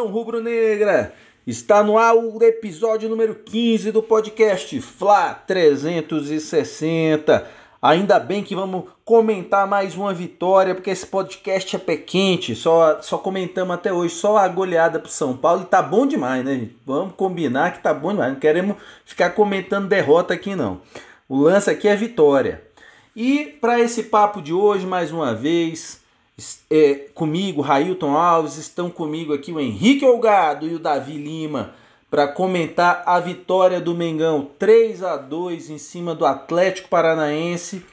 nação rubro-negra! Está no ar o episódio número 15 do podcast Fla 360. Ainda bem que vamos comentar mais uma vitória, porque esse podcast é pé quente. Só, só comentamos até hoje só a goleada pro São Paulo e tá bom demais, né? Vamos combinar que tá bom demais. Não queremos ficar comentando derrota aqui, não. O lance aqui é vitória. E para esse papo de hoje, mais uma vez, é, comigo, Railton Alves, estão comigo aqui o Henrique Olgado e o Davi Lima para comentar a vitória do Mengão 3 a 2 em cima do Atlético Paranaense.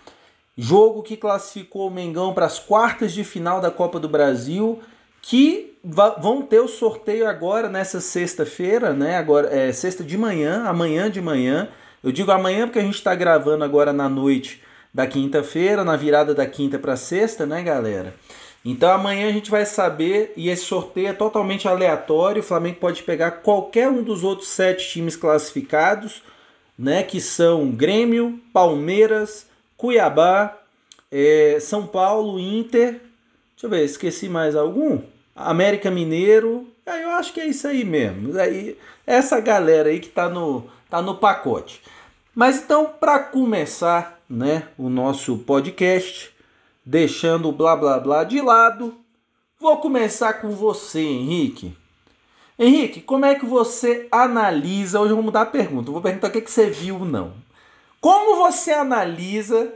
Jogo que classificou o Mengão para as quartas de final da Copa do Brasil, que vão ter o sorteio agora nessa sexta-feira, né? Agora é sexta de manhã, amanhã de manhã. Eu digo amanhã porque a gente está gravando agora na noite da quinta-feira, na virada da quinta para sexta, né, galera? Então amanhã a gente vai saber e esse sorteio é totalmente aleatório. O Flamengo pode pegar qualquer um dos outros sete times classificados, né? Que são Grêmio, Palmeiras, Cuiabá, é, São Paulo, Inter. Deixa eu ver, esqueci mais algum? América Mineiro. É, eu acho que é isso aí mesmo. Aí, essa galera aí que tá no, tá no pacote. Mas então, para começar, né, o nosso podcast, deixando o blá blá blá de lado, vou começar com você, Henrique. Henrique, como é que você analisa? Hoje eu vou mudar a pergunta. vou perguntar o que, que você viu, não. Como você analisa?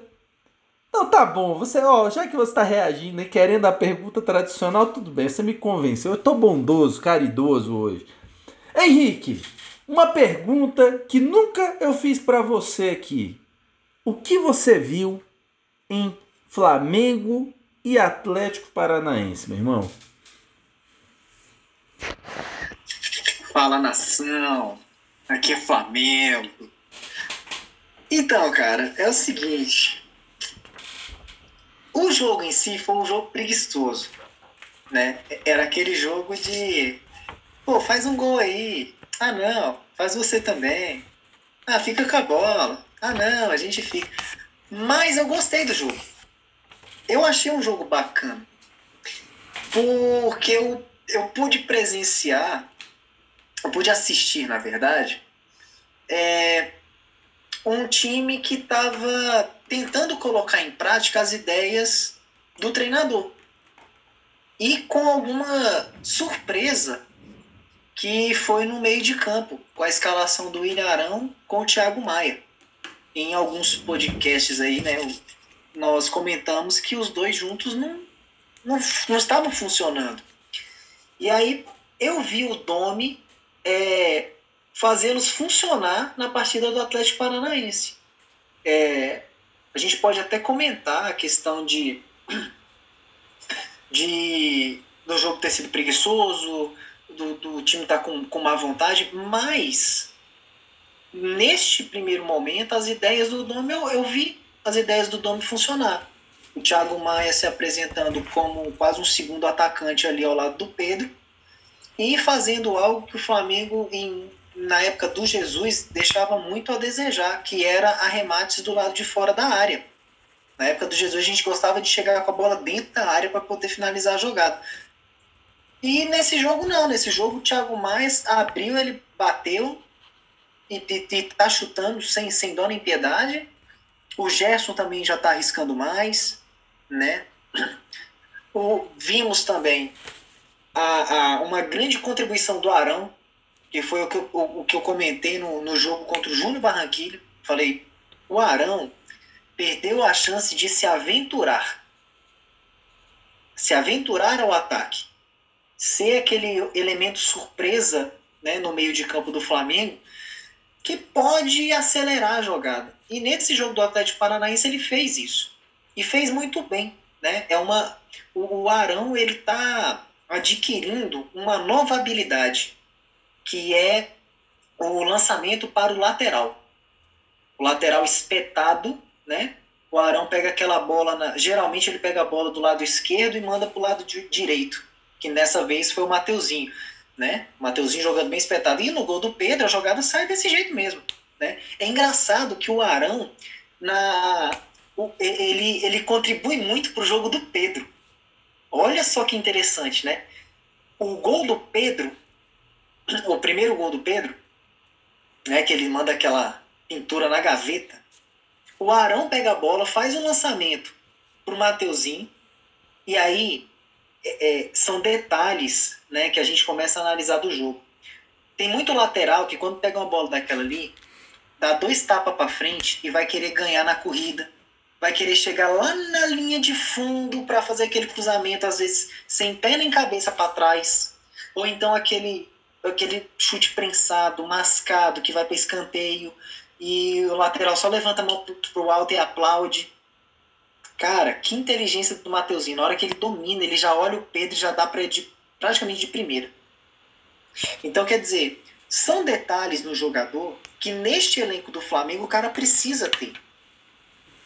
Não, tá bom. Você, ó, já que você está reagindo e querendo a pergunta tradicional, tudo bem. Você me convenceu. Eu tô bondoso, caridoso hoje. Henrique, uma pergunta que nunca eu fiz para você aqui. O que você viu em Flamengo e Atlético Paranaense, meu irmão. Fala nação, aqui é Flamengo. Então, cara, é o seguinte. O jogo em si foi um jogo preguiçoso, né? Era aquele jogo de, pô, faz um gol aí. Ah, não, faz você também. Ah, fica com a bola. Ah, não, a gente fica. Mas eu gostei do jogo. Eu achei um jogo bacana. Porque eu, eu pude presenciar, eu pude assistir, na verdade, é, um time que estava tentando colocar em prática as ideias do treinador. E com alguma surpresa que foi no meio de campo, com a escalação do Ilharão com o Thiago Maia. Em alguns podcasts aí, né, nós comentamos que os dois juntos não, não, não estavam funcionando. E aí eu vi o Domi é, fazê-los funcionar na partida do Atlético Paranaense. É, a gente pode até comentar a questão de, de do jogo ter sido preguiçoso, do, do time estar tá com, com má vontade, mas neste primeiro momento as ideias do Domi eu, eu vi as ideias do Domi funcionar. O Thiago Maia se apresentando como quase um segundo atacante ali ao lado do Pedro e fazendo algo que o Flamengo, em, na época do Jesus, deixava muito a desejar, que era arremates do lado de fora da área. Na época do Jesus, a gente gostava de chegar com a bola dentro da área para poder finalizar a jogada. E nesse jogo, não. Nesse jogo, o Thiago Maia abriu, ele bateu e, está chutando sem, sem dó nem piedade o Gerson também já está arriscando mais, né? O, vimos também a, a, uma grande contribuição do Arão, que foi o que eu, o, o que eu comentei no, no jogo contra o Júnior Barranquilho. Falei, o Arão perdeu a chance de se aventurar. Se aventurar ao ataque. Ser aquele elemento surpresa né, no meio de campo do Flamengo que pode acelerar a jogada. E nesse jogo do Atlético Paranaense ele fez isso. E fez muito bem. Né? É uma, o Arão ele está adquirindo uma nova habilidade, que é o lançamento para o lateral. O lateral espetado, né? O Arão pega aquela bola, na, geralmente ele pega a bola do lado esquerdo e manda para o lado direito, que nessa vez foi o Mateuzinho né? Mateuzinho jogando bem espetado. E no gol do Pedro, a jogada sai desse jeito mesmo. Né? É engraçado que o Arão, na, o, ele, ele contribui muito para o jogo do Pedro. Olha só que interessante, né? o gol do Pedro, o primeiro gol do Pedro, né, que ele manda aquela pintura na gaveta, o Arão pega a bola, faz um lançamento pro Mateuzinho, e aí é, é, são detalhes né, que a gente começa a analisar do jogo. Tem muito lateral que quando pega uma bola daquela ali, dá dois tapas para frente e vai querer ganhar na corrida. Vai querer chegar lá na linha de fundo para fazer aquele cruzamento, às vezes sem pé nem cabeça para trás. Ou então aquele, aquele chute prensado, mascado, que vai para escanteio e o lateral só levanta a mão pro alto e aplaude. Cara, que inteligência do Mateuzinho. Na hora que ele domina, ele já olha o Pedro e já dá para de, praticamente de primeira. Então, quer dizer, são detalhes no jogador que neste elenco do Flamengo o cara precisa ter.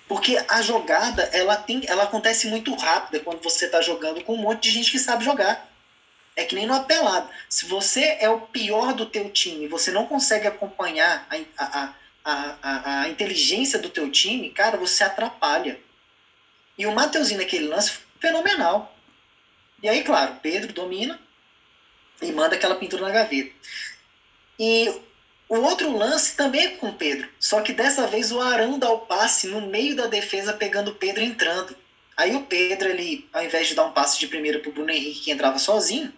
Porque a jogada, ela, tem, ela acontece muito rápida quando você está jogando com um monte de gente que sabe jogar. É que nem no apelado. Se você é o pior do teu time, você não consegue acompanhar a, a, a, a, a inteligência do teu time, cara, você atrapalha. E o Mateuzinho naquele lance fenomenal. E aí, claro, Pedro domina e manda aquela pintura na gaveta. E o outro lance também é com Pedro, só que dessa vez o Arão dá o passe no meio da defesa pegando o Pedro entrando. Aí o Pedro, ele, ao invés de dar um passe de primeira pro Bruno Henrique que entrava sozinho,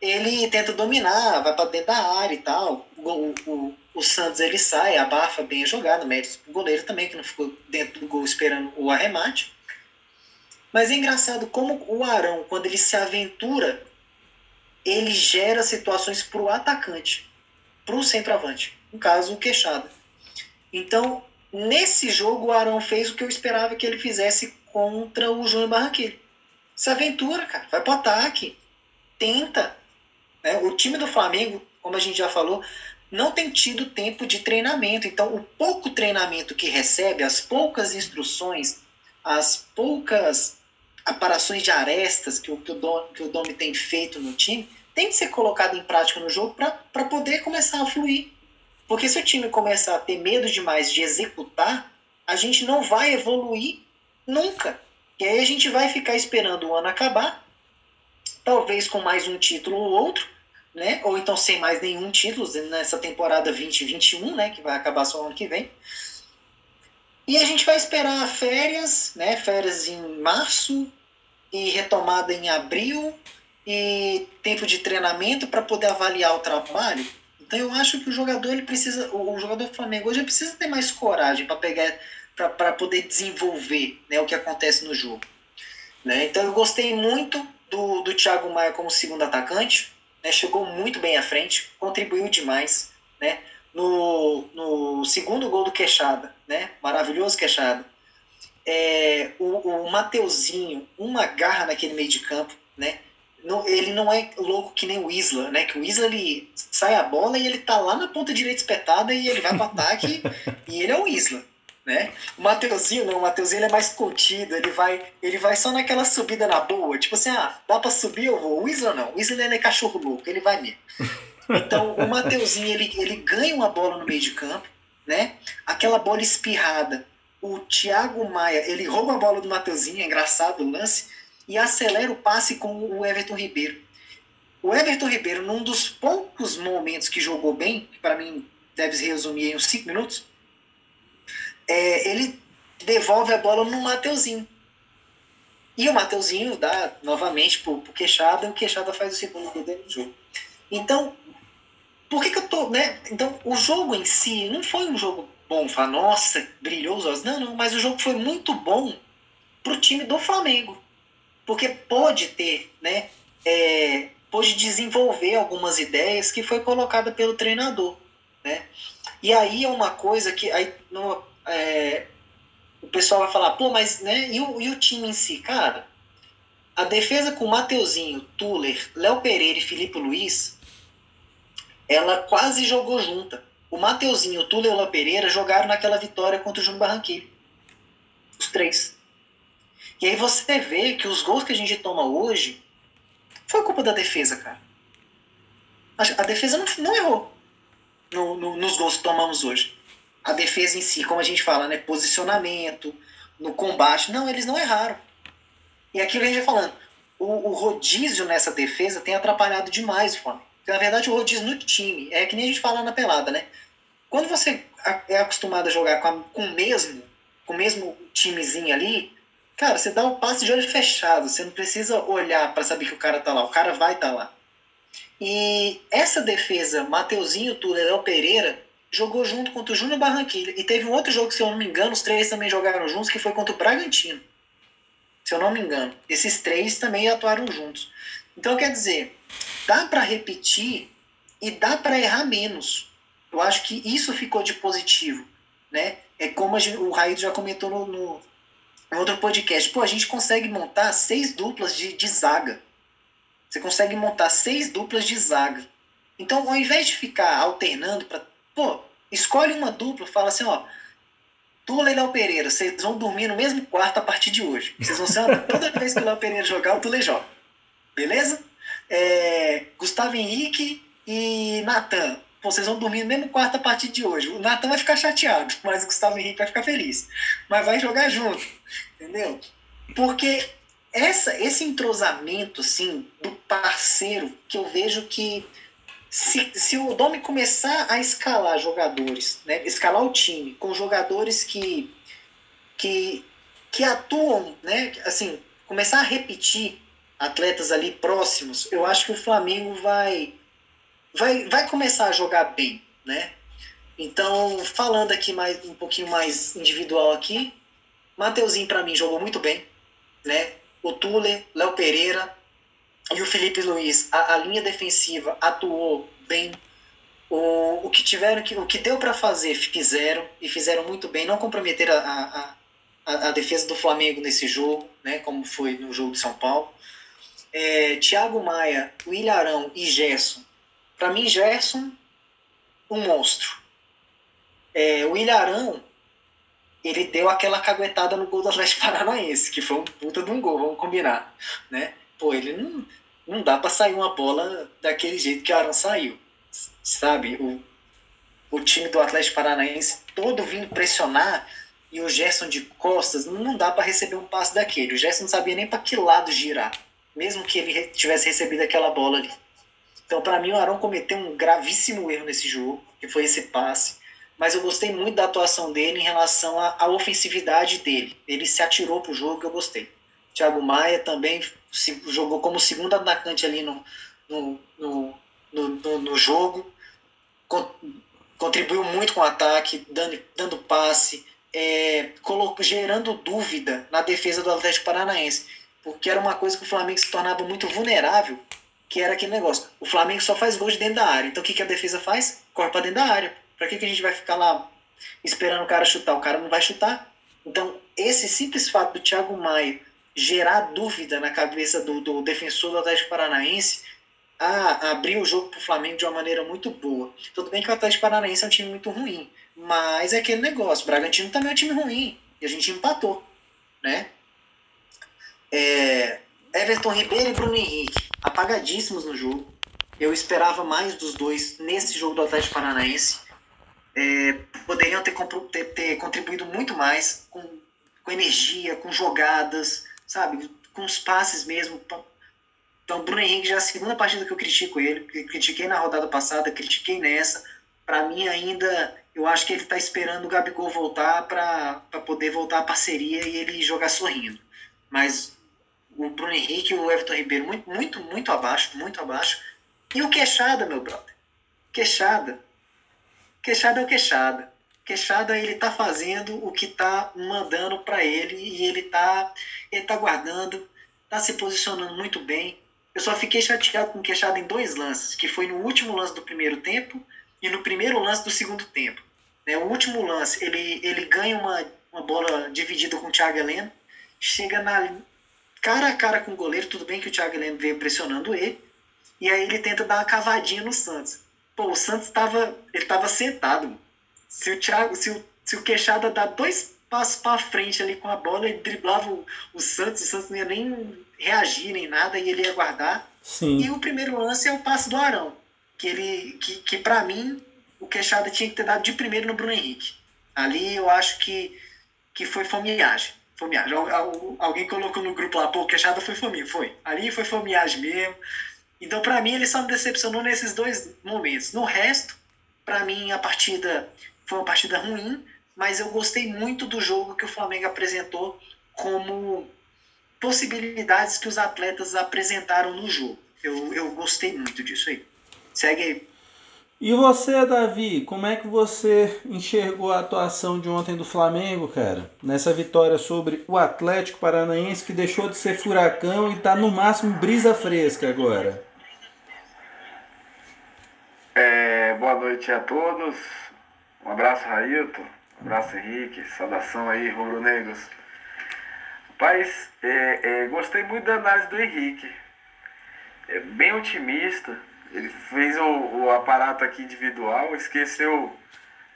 ele tenta dominar, vai para dentro da área e tal. O, o, o, Santos ele sai, abafa bem a jogada, mérito pro goleiro também, que não ficou dentro do gol esperando o arremate. Mas é engraçado como o Arão, quando ele se aventura, ele gera situações para o atacante, para o centroavante. No caso, o Queixada. Então, nesse jogo, o Arão fez o que eu esperava que ele fizesse contra o João Barranquilla. Se aventura, cara. Vai para ataque. Tenta. Né? O time do Flamengo, como a gente já falou, não tem tido tempo de treinamento. Então, o pouco treinamento que recebe, as poucas instruções, as poucas aparações de arestas que o, que o, Dom, que o Domi tem feito no time tem que ser colocado em prática no jogo para poder começar a fluir. Porque se o time começar a ter medo demais de executar, a gente não vai evoluir nunca. E aí a gente vai ficar esperando o ano acabar, talvez com mais um título ou outro, né? ou então sem mais nenhum título nessa temporada 2021, né? que vai acabar só ano que vem. E a gente vai esperar férias, né? Férias em março e retomada em abril e tempo de treinamento para poder avaliar o trabalho. Então eu acho que o jogador ele precisa, o jogador do Flamengo hoje precisa ter mais coragem para pegar, para poder desenvolver, né, o que acontece no jogo. Né? Então eu gostei muito do, do Thiago Maia como segundo atacante, né? chegou muito bem à frente, contribuiu demais, né? No, no segundo gol do Queixada, né? Maravilhoso Queixada. É, o, o Mateuzinho, uma garra naquele meio de campo, né? Não, ele não é louco que nem o Isla, né? Que o Isla ele sai a bola e ele tá lá na ponta direita espetada e ele vai para ataque e ele é o Isla, né? O Mateuzinho não, o Mateuzinho ele é mais contido, ele vai, ele vai só naquela subida na boa, tipo assim, ah, dá para subir eu vou. O Isla não, o Isla ele é cachorro louco, ele vai mesmo. Então, o Mateuzinho, ele, ele ganha uma bola no meio de campo, né? Aquela bola espirrada. O Thiago Maia, ele rouba a bola do Mateuzinho, é engraçado o lance, e acelera o passe com o Everton Ribeiro. O Everton Ribeiro, num dos poucos momentos que jogou bem, que para mim deve resumir em uns 5 minutos, é, ele devolve a bola no Mateuzinho. E o Mateuzinho dá novamente pro, Queixada, e o Queixada faz o segundo gol dele no jogo. Então, por que, que eu tô, né? Então, o jogo em si não foi um jogo bom, falar, nossa, brilhou os olhos. Não, não, mas o jogo foi muito bom pro time do Flamengo. Porque pôde ter, né? É, pôde desenvolver algumas ideias que foi colocada pelo treinador, né? E aí é uma coisa que aí no, é, o pessoal vai falar, pô, mas né, e o, e o time em si? Cara, a defesa com Mateuzinho, Tuller, Léo Pereira e Felipe Luiz ela quase jogou junta. O Mateuzinho, o Tula e o Pereira jogaram naquela vitória contra o Júnior Barranquilla. Os três. E aí você vê que os gols que a gente toma hoje foi culpa da defesa, cara. A defesa não, não errou no, no, nos gols que tomamos hoje. A defesa em si, como a gente fala, né? Posicionamento, no combate. Não, eles não erraram. E aquilo que a gente vai falando. o, o rodízio nessa defesa tem atrapalhado demais o Flamengo. Na verdade, o rodízio no time é que nem a gente fala na pelada, né? Quando você é acostumado a jogar com, a, com o mesmo, com o mesmo timezinho ali, cara, você dá um passe de olho fechado. Você não precisa olhar para saber que o cara tá lá. O cara vai estar tá lá. E essa defesa, Mateuzinho, Tuller, Léo Pereira, jogou junto contra o Júnior Barranquilla. E teve um outro jogo, se eu não me engano, os três também jogaram juntos, que foi contra o Bragantino. Se eu não me engano. Esses três também atuaram juntos. Então, quer dizer, dá para repetir e dá para errar menos. Eu acho que isso ficou de positivo. Né? É como o Raído já comentou no, no, no, outro podcast. Pô, a gente consegue montar seis duplas de, de zaga. Você consegue montar seis duplas de zaga. Então, ao invés de ficar alternando para Pô, escolhe uma dupla, fala assim, ó. Tu, Léo Pereira, vocês vão dormir no mesmo quarto a partir de hoje. Vocês vão ser toda vez que o Léo Pereira jogar, o Tule joga. Beleza? É, Gustavo Henrique e Natan. Vocês vão dormir no mesmo quarto a partir de hoje. O Natan vai ficar chateado, mas o Gustavo Henrique vai ficar feliz. Mas vai jogar junto. Entendeu? Porque essa, esse entrosamento, assim, do parceiro, que eu vejo que se, se o Domi começar a escalar jogadores, né, escalar o time com jogadores que, que, que atuam, né, assim, começar a repetir atletas ali próximos, eu acho que o Flamengo vai, vai, vai começar a jogar bem, né? Então, falando aqui mais um pouquinho mais individual aqui, Mateuzinho para mim jogou muito bem, né? O Tule, Léo Pereira, e o Felipe Luiz, a, a linha defensiva atuou bem. O, o que tiveram que o que deu para fazer fizeram e fizeram muito bem. Não comprometeram a, a, a, defesa do Flamengo nesse jogo né como foi no jogo de São Paulo. É, Thiago Maia Arão e Gerson. Para mim Gerson um monstro. É, o William Arão ele deu aquela caguetada no gol do Atlético Paranaense que foi um puta de um gol vamos combinar né? Pô ele não não dá para sair uma bola daquele jeito que o Arão saiu. Sabe? O, o time do Atlético Paranaense todo vindo pressionar e o Gerson de costas, não dá para receber um passe daquele. O Gerson não sabia nem para que lado girar, mesmo que ele tivesse recebido aquela bola ali. Então, para mim, o Arão cometeu um gravíssimo erro nesse jogo, que foi esse passe. Mas eu gostei muito da atuação dele em relação à, à ofensividade dele. Ele se atirou pro jogo que eu gostei. Thiago Maia também se, jogou como segundo atacante ali no, no, no, no, no jogo, contribuiu muito com o ataque, dando, dando passe, é, colocou, gerando dúvida na defesa do Atlético Paranaense, porque era uma coisa que o Flamengo se tornava muito vulnerável, que era aquele negócio, o Flamengo só faz gols de dentro da área, então o que, que a defesa faz? Corre para dentro da área. Para que, que a gente vai ficar lá esperando o cara chutar? O cara não vai chutar. Então, esse simples fato do Thiago Maia gerar dúvida na cabeça do, do defensor do Atlético Paranaense a abrir o jogo para o Flamengo de uma maneira muito boa. Tudo bem que o Atlético Paranaense é um time muito ruim, mas é aquele negócio. O Bragantino também é um time ruim e a gente empatou, né? É, Everton Ribeiro e Bruno Henrique, apagadíssimos no jogo. Eu esperava mais dos dois nesse jogo do Atlético Paranaense. É, poderiam ter, ter, ter, contribuído muito mais com, com energia, com jogadas, sabe? Com os passes mesmo. Então, Bruno Henrique já é a segunda partida que eu critico ele. Critiquei na rodada passada, critiquei nessa. Para mim, ainda, eu acho que ele está esperando o Gabigol voltar para poder voltar à parceria e ele jogar sorrindo. Mas o Bruno Henrique e o Everton Ribeiro, muito, muito, muito abaixo, muito abaixo. E o Queixada, meu brother. Queixada. Queixada é o Queixada. Queixada ele tá fazendo o que tá mandando para ele e ele tá ele tá guardando, tá se posicionando muito bem. Eu só fiquei chateado com Queixada em dois lances, que foi no último lance do primeiro tempo e no primeiro lance do segundo tempo. Né, o último lance, ele, ele ganha uma, uma bola dividida com o Thiago Heleno, chega na cara a cara com o goleiro, tudo bem que o Thiago Heleno veio pressionando ele, e aí ele tenta dar uma cavadinha no Santos. Pô, o Santos estava ele tava sentado, se o Thiago, se o, se o Queixada dá dois passos para frente ali com a bola, ele driblava o, o Santos, o Santos não ia nem reagir nem nada e ele ia guardar. Sim. E o primeiro lance é o passe do Arão, que ele que, que para mim o Queixada tinha que ter dado de primeiro no Bruno Henrique. Ali eu acho que, que foi fomeagem. Fomeagem. Alguém colocou no grupo lá, pô, queixada foi fominha. Foi. Ali foi fomeagem mesmo. Então, para mim, ele só me decepcionou nesses dois momentos. No resto, para mim, a partida foi uma partida ruim, mas eu gostei muito do jogo que o Flamengo apresentou como possibilidades que os atletas apresentaram no jogo. Eu, eu gostei muito disso aí. Segue aí. E você, Davi, como é que você enxergou a atuação de ontem do Flamengo, cara? Nessa vitória sobre o Atlético Paranaense, que deixou de ser furacão e está no máximo brisa fresca agora. É, boa noite a todos. Um abraço, Railton. Um abraço, Henrique. Saudação aí, rubro-negros. Rapaz, é, é, gostei muito da análise do Henrique. É bem otimista ele fez o, o aparato aqui individual, esqueceu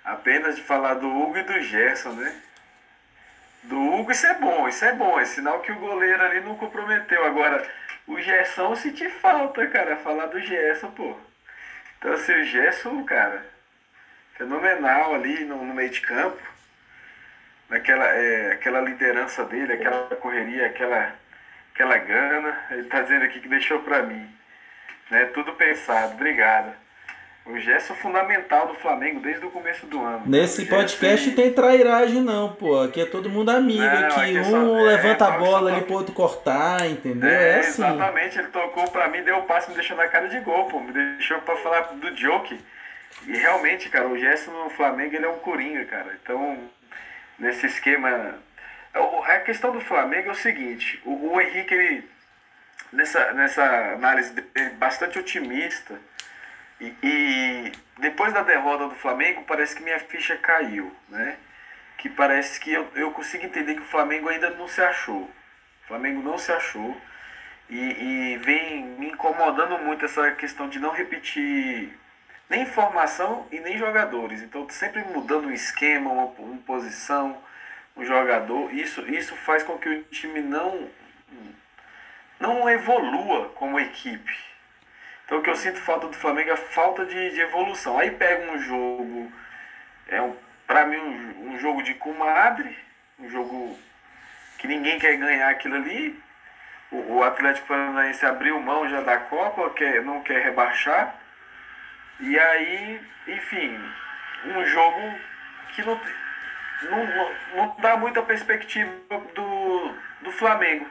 apenas de falar do Hugo e do Gerson, né? Do Hugo isso é bom, isso é bom, é sinal que o goleiro ali não comprometeu. Agora, o Gerson senti falta, cara, falar do Gerson, pô. Então assim, o Gerson, cara, fenomenal ali no, no meio de campo. Naquela é, aquela liderança dele, aquela correria, aquela, aquela gana. Ele tá dizendo aqui que deixou pra mim. Né? Tudo pensado, obrigado. O gesto fundamental do Flamengo desde o começo do ano. Nesse podcast tem trairagem não, pô. Aqui é todo mundo amigo. Não, aqui, aqui um só, levanta é, a bola ali pro outro cortar, entendeu? É, é assim. Exatamente, ele tocou pra mim, deu o um passe, me deixou na cara de gol, pô. Me deixou pra falar do joke. E realmente, cara, o gesto no Flamengo ele é um coringa, cara. Então, nesse esquema. A questão do Flamengo é o seguinte, o, o Henrique ele nessa, nessa análise bastante otimista. E, e, depois da derrota do Flamengo, parece que minha ficha caiu, né? Que parece que eu, eu consigo entender que o Flamengo ainda não se achou. O Flamengo não se achou. E, e vem me incomodando muito essa questão de não repetir nem formação e nem jogadores. Então, sempre mudando um esquema, uma, uma posição, um jogador. Isso, isso faz com que o time não não evolua como equipe. Então o que eu sinto falta do Flamengo é falta de, de evolução. Aí pega um jogo, é um, para mim um, um, jogo de comadre, um jogo que ninguém quer ganhar aquilo ali. O, o Atlético Paranaense abriu mão já da Copa, quer, não quer rebaixar. E aí, enfim, um jogo que não, não, não, dá muita perspectiva do, do Flamengo.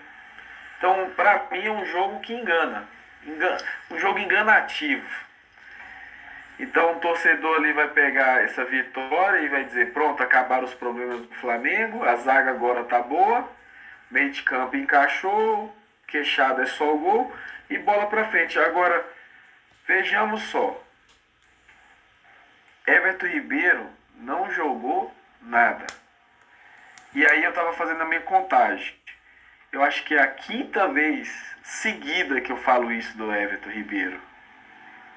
Então, para mim, é um jogo que engana. engana. Um jogo enganativo. Então, o torcedor ali vai pegar essa vitória e vai dizer: pronto, acabaram os problemas do Flamengo, a zaga agora tá boa, meio de campo encaixou, queixada é só o gol e bola para frente. Agora, vejamos só: Everton Ribeiro não jogou nada. E aí eu tava fazendo a minha contagem eu acho que é a quinta vez seguida que eu falo isso do Everton Ribeiro.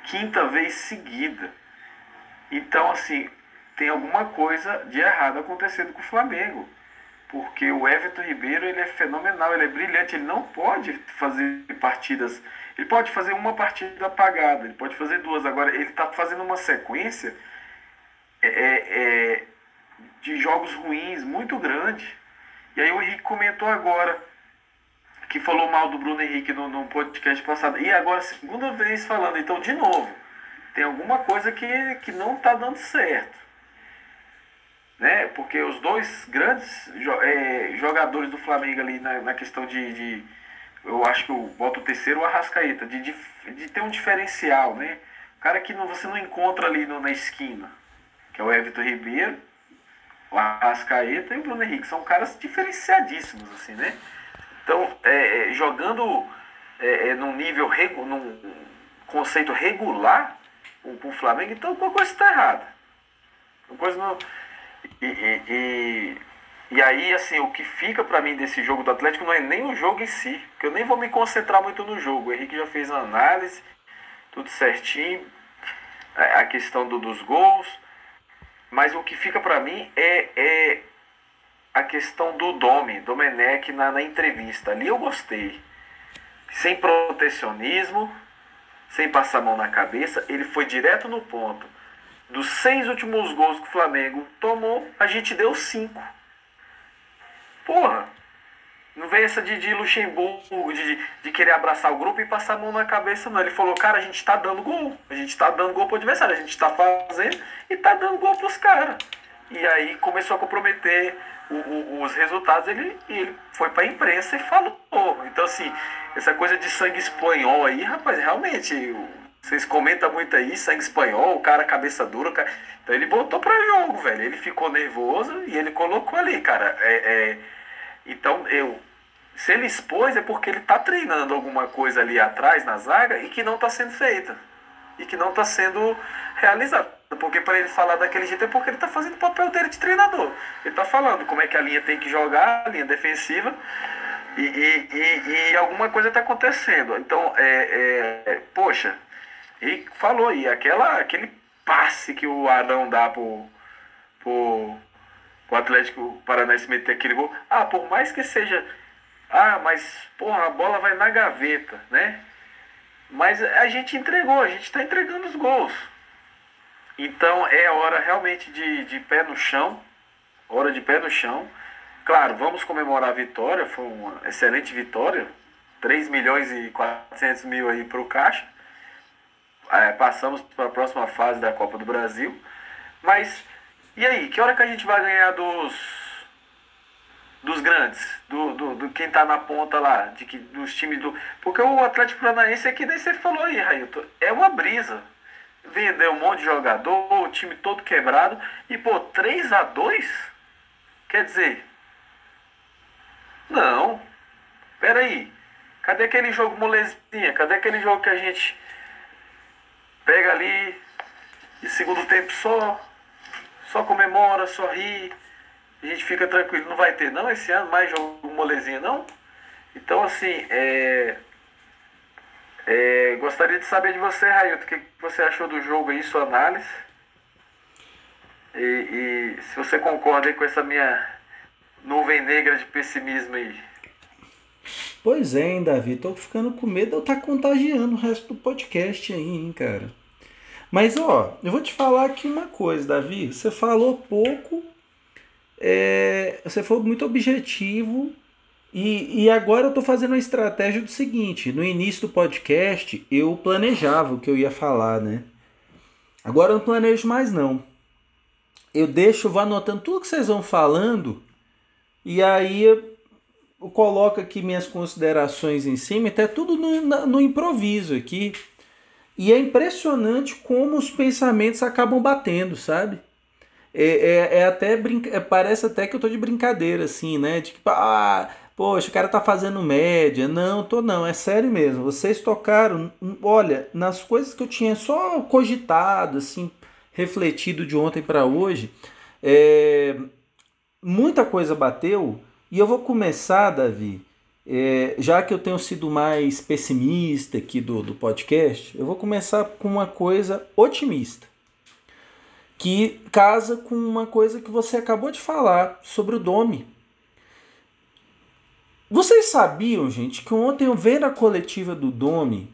Quinta vez seguida. Então, assim, tem alguma coisa de errado acontecendo com o Flamengo. Porque o Everton Ribeiro ele é fenomenal, ele é brilhante, ele não pode fazer partidas. Ele pode fazer uma partida apagada, ele pode fazer duas. Agora, ele está fazendo uma sequência é, é, é, de jogos ruins muito grande. E aí o Henrique comentou agora que falou mal do Bruno Henrique no, no podcast passado. E agora, segunda vez falando. Então, de novo, tem alguma coisa que, que não está dando certo. Né? Porque os dois grandes é, jogadores do Flamengo ali na, na questão de, de, Eu acho que eu boto o terceiro o Arrascaeta, de, de, de ter um diferencial, né? Cara que não, você não encontra ali no, na esquina, que é o Everton Ribeiro, o Arrascaeta e o Bruno Henrique. São caras diferenciadíssimos, assim, né? Então, é, é, jogando é, é, num nível, regu, num conceito regular com, o Flamengo, então alguma coisa está errada. Uma coisa não... E, e, e, e, aí, assim, o que fica para mim desse jogo do Atlético não é nem o jogo em si, porque eu nem vou me concentrar muito no jogo. O Henrique já fez a análise, tudo certinho, a questão do, dos gols, mas o que fica para mim é, é a questão do Domi, Domenech, na, na entrevista. Ali eu gostei. Sem protecionismo, sem passar a mão na cabeça, ele foi direto no ponto. Dos seis últimos gols que o Flamengo tomou, a gente deu cinco. Porra, Não veio essa de, de Luxemburgo, de, de querer abraçar o grupo e passar a mão na cabeça, não. Ele falou, cara, a gente tá dando gol. A gente tá dando gol pro adversário, a gente tá fazendo e tá dando gol pros caras. E aí começou a comprometer o, o, os resultados, ele, ele foi pra imprensa e falou. Então, assim, essa coisa de sangue espanhol aí, rapaz, realmente, vocês comentam muito aí, sangue espanhol, o cara cabeça dura. Cara... Então ele voltou pra jogo, velho. Ele ficou nervoso e ele colocou ali, cara. É, é... Então, eu, se ele expôs é porque ele está treinando alguma coisa ali atrás na zaga e que não está sendo feita. E que não está sendo realizada. Porque para ele falar daquele jeito é porque ele está fazendo o papel dele de treinador. Ele está falando como é que a linha tem que jogar, a linha defensiva, e, e, e, e alguma coisa está acontecendo. Então, é, é, poxa, e falou, e aquela, aquele passe que o Arão dá pro, pro, pro Atlético Paranaense meter aquele gol. Ah, por mais que seja ah, mas porra, a bola vai na gaveta, né? Mas a gente entregou, a gente está entregando os gols. Então é hora realmente de, de pé no chão. Hora de pé no chão. Claro, vamos comemorar a vitória. Foi uma excelente vitória. 3 milhões e 400 mil aí para o Caixa. É, passamos para a próxima fase da Copa do Brasil. Mas e aí, que hora que a gente vai ganhar dos dos grandes, do, do, do quem tá na ponta lá, de que, dos times do. Porque o Atlético Paranaense é que nem você falou aí, Railton, é uma brisa. Vendeu um monte de jogador, o time todo quebrado, e pô, 3 a 2 Quer dizer. Não. Pera aí. Cadê aquele jogo molezinha? Cadê aquele jogo que a gente pega ali e segundo tempo só só comemora, só ri, a gente fica tranquilo, não vai ter não esse ano mais jogo molezinha não? Então assim, é, é, gostaria de saber de você, Railton, o que você achou do jogo aí, sua análise. E, e se você concorda com essa minha nuvem negra de pessimismo aí. Pois é, hein, Davi, tô ficando com medo de eu estar tá contagiando o resto do podcast aí, hein, cara. Mas ó, eu vou te falar aqui uma coisa, Davi. Você falou pouco é, você foi muito objetivo e, e agora eu estou fazendo a estratégia do seguinte: no início do podcast eu planejava o que eu ia falar, né? Agora eu não planejo mais não. Eu deixo, vou anotando tudo que vocês vão falando e aí eu, coloco aqui minhas considerações em cima, até tudo no, no improviso aqui. E é impressionante como os pensamentos acabam batendo, sabe? é, é, é até brinca... É, parece até que eu tô de brincadeira, assim, né? De que, ah, poxa, o cara tá fazendo média. Não, tô não, é sério mesmo. Vocês tocaram, olha, nas coisas que eu tinha só cogitado, assim, refletido de ontem para hoje, é, muita coisa bateu. E eu vou começar, Davi, é, já que eu tenho sido mais pessimista aqui do, do podcast, eu vou começar com uma coisa otimista que casa com uma coisa que você acabou de falar sobre o Domi. Vocês sabiam, gente, que ontem eu vendo a coletiva do Domi,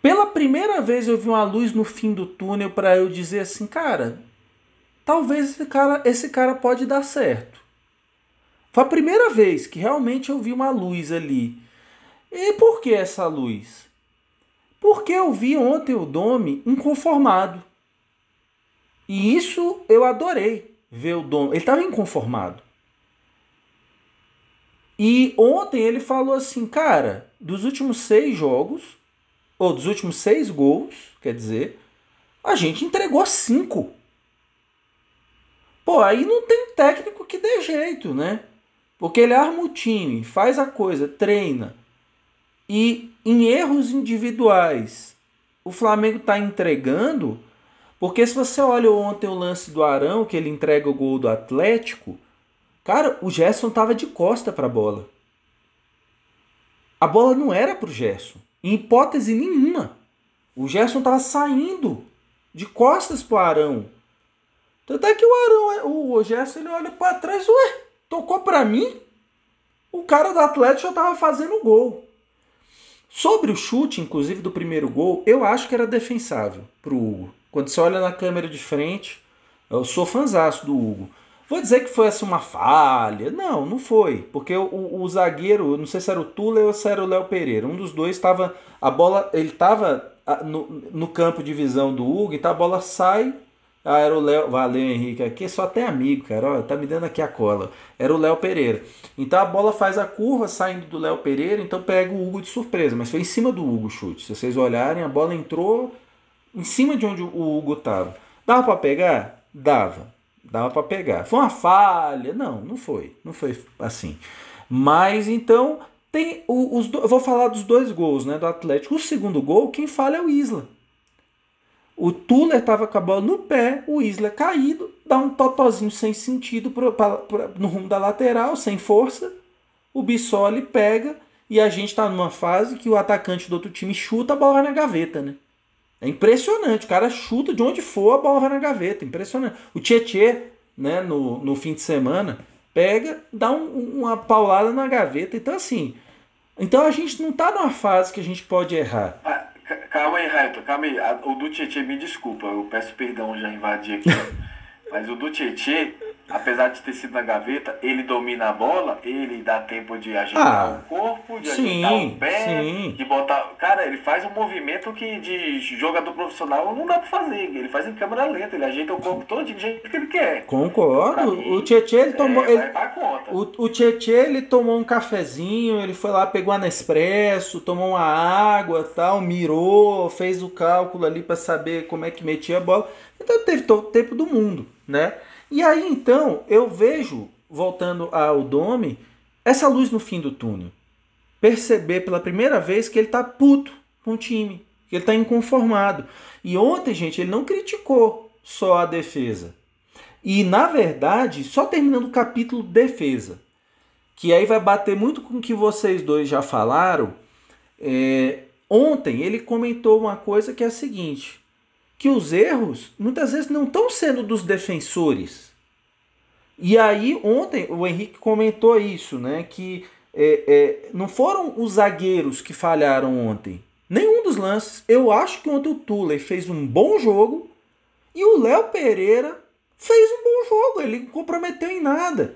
pela primeira vez eu vi uma luz no fim do túnel para eu dizer assim, cara, talvez esse cara, esse cara pode dar certo. Foi a primeira vez que realmente eu vi uma luz ali. E por que essa luz? Porque eu vi ontem o Domi inconformado. E isso eu adorei ver o dono. Ele estava inconformado. E ontem ele falou assim, cara, dos últimos seis jogos, ou dos últimos seis gols, quer dizer, a gente entregou cinco. Pô, aí não tem técnico que dê jeito, né? Porque ele arma o time, faz a coisa, treina. E em erros individuais, o Flamengo está entregando porque se você olha ontem o lance do Arão, que ele entrega o gol do Atlético, cara, o Gerson tava de costa para a bola. A bola não era pro Gerson, em hipótese nenhuma. O Gerson tava saindo de costas pro Arão. Tanto é que o Arão, o Gerson, ele olha para trás, ué, tocou para mim? O cara do Atlético já tava fazendo gol. Sobre o chute, inclusive, do primeiro gol, eu acho que era defensável pro Hugo. Quando você olha na câmera de frente, eu sou fanzaço do Hugo. Vou dizer que foi assim uma falha. Não, não foi. Porque o, o, o zagueiro, não sei se era o Tula ou se era o Léo Pereira. Um dos dois estava. A bola. Ele estava no, no campo de visão do Hugo, então a bola sai. Ah, era o Léo. Valeu, Henrique. Aqui é só até amigo, cara. Olha, tá me dando aqui a cola. Era o Léo Pereira. Então a bola faz a curva saindo do Léo Pereira, então pega o Hugo de surpresa. Mas foi em cima do Hugo o chute. Se vocês olharem, a bola entrou em cima de onde o Hugo estava. Dava para pegar? Dava. Dava para pegar. Foi uma falha? Não, não foi. Não foi assim. Mas então tem os do... eu vou falar dos dois gols, né, do Atlético. O segundo gol, quem falha é o Isla. O Tuller estava com a bola no pé, o Isla caído, dá um totozinho sem sentido pro, pra, pra, no rumo da lateral, sem força. O Bissoli pega e a gente está numa fase que o atacante do outro time chuta, a bola vai na gaveta, né? É impressionante. O cara chuta de onde for, a bola vai na gaveta. Impressionante. O Tietê, né, no, no fim de semana, pega, dá um, uma paulada na gaveta. Então, assim. Então a gente não tá numa fase que a gente pode errar. Calma aí, Raito, calma aí. O do Tietê, me desculpa, eu peço perdão, já invadi aqui. Mas o do Tietê, apesar de ter sido na gaveta, ele domina a bola, ele dá tempo de ajeitar ah, o corpo, de sim, ajeitar o pé, sim. de botar. Cara, ele faz um movimento que de jogador profissional não dá pra fazer. Ele faz em câmera lenta, ele ajeita o corpo todo do jeito que ele quer. Concordo. Mim, o Tietê, ele tomou. É, ele, o, o Tietê, ele tomou um cafezinho, ele foi lá, pegou a Nespresso, tomou uma água tal, mirou, fez o cálculo ali para saber como é que metia a bola. Então teve todo o tempo do mundo, né? E aí então eu vejo, voltando ao Dome, essa luz no fim do túnel. Perceber pela primeira vez que ele tá puto com o time, que ele tá inconformado. E ontem, gente, ele não criticou só a defesa. E na verdade, só terminando o capítulo defesa, que aí vai bater muito com o que vocês dois já falaram. É, ontem ele comentou uma coisa que é a seguinte: que os erros muitas vezes não estão sendo dos defensores. E aí, ontem, o Henrique comentou isso, né? Que é, é, não foram os zagueiros que falharam ontem. Nenhum dos lances. Eu acho que ontem o Tuller fez um bom jogo e o Léo Pereira fez um bom jogo. Ele não comprometeu em nada.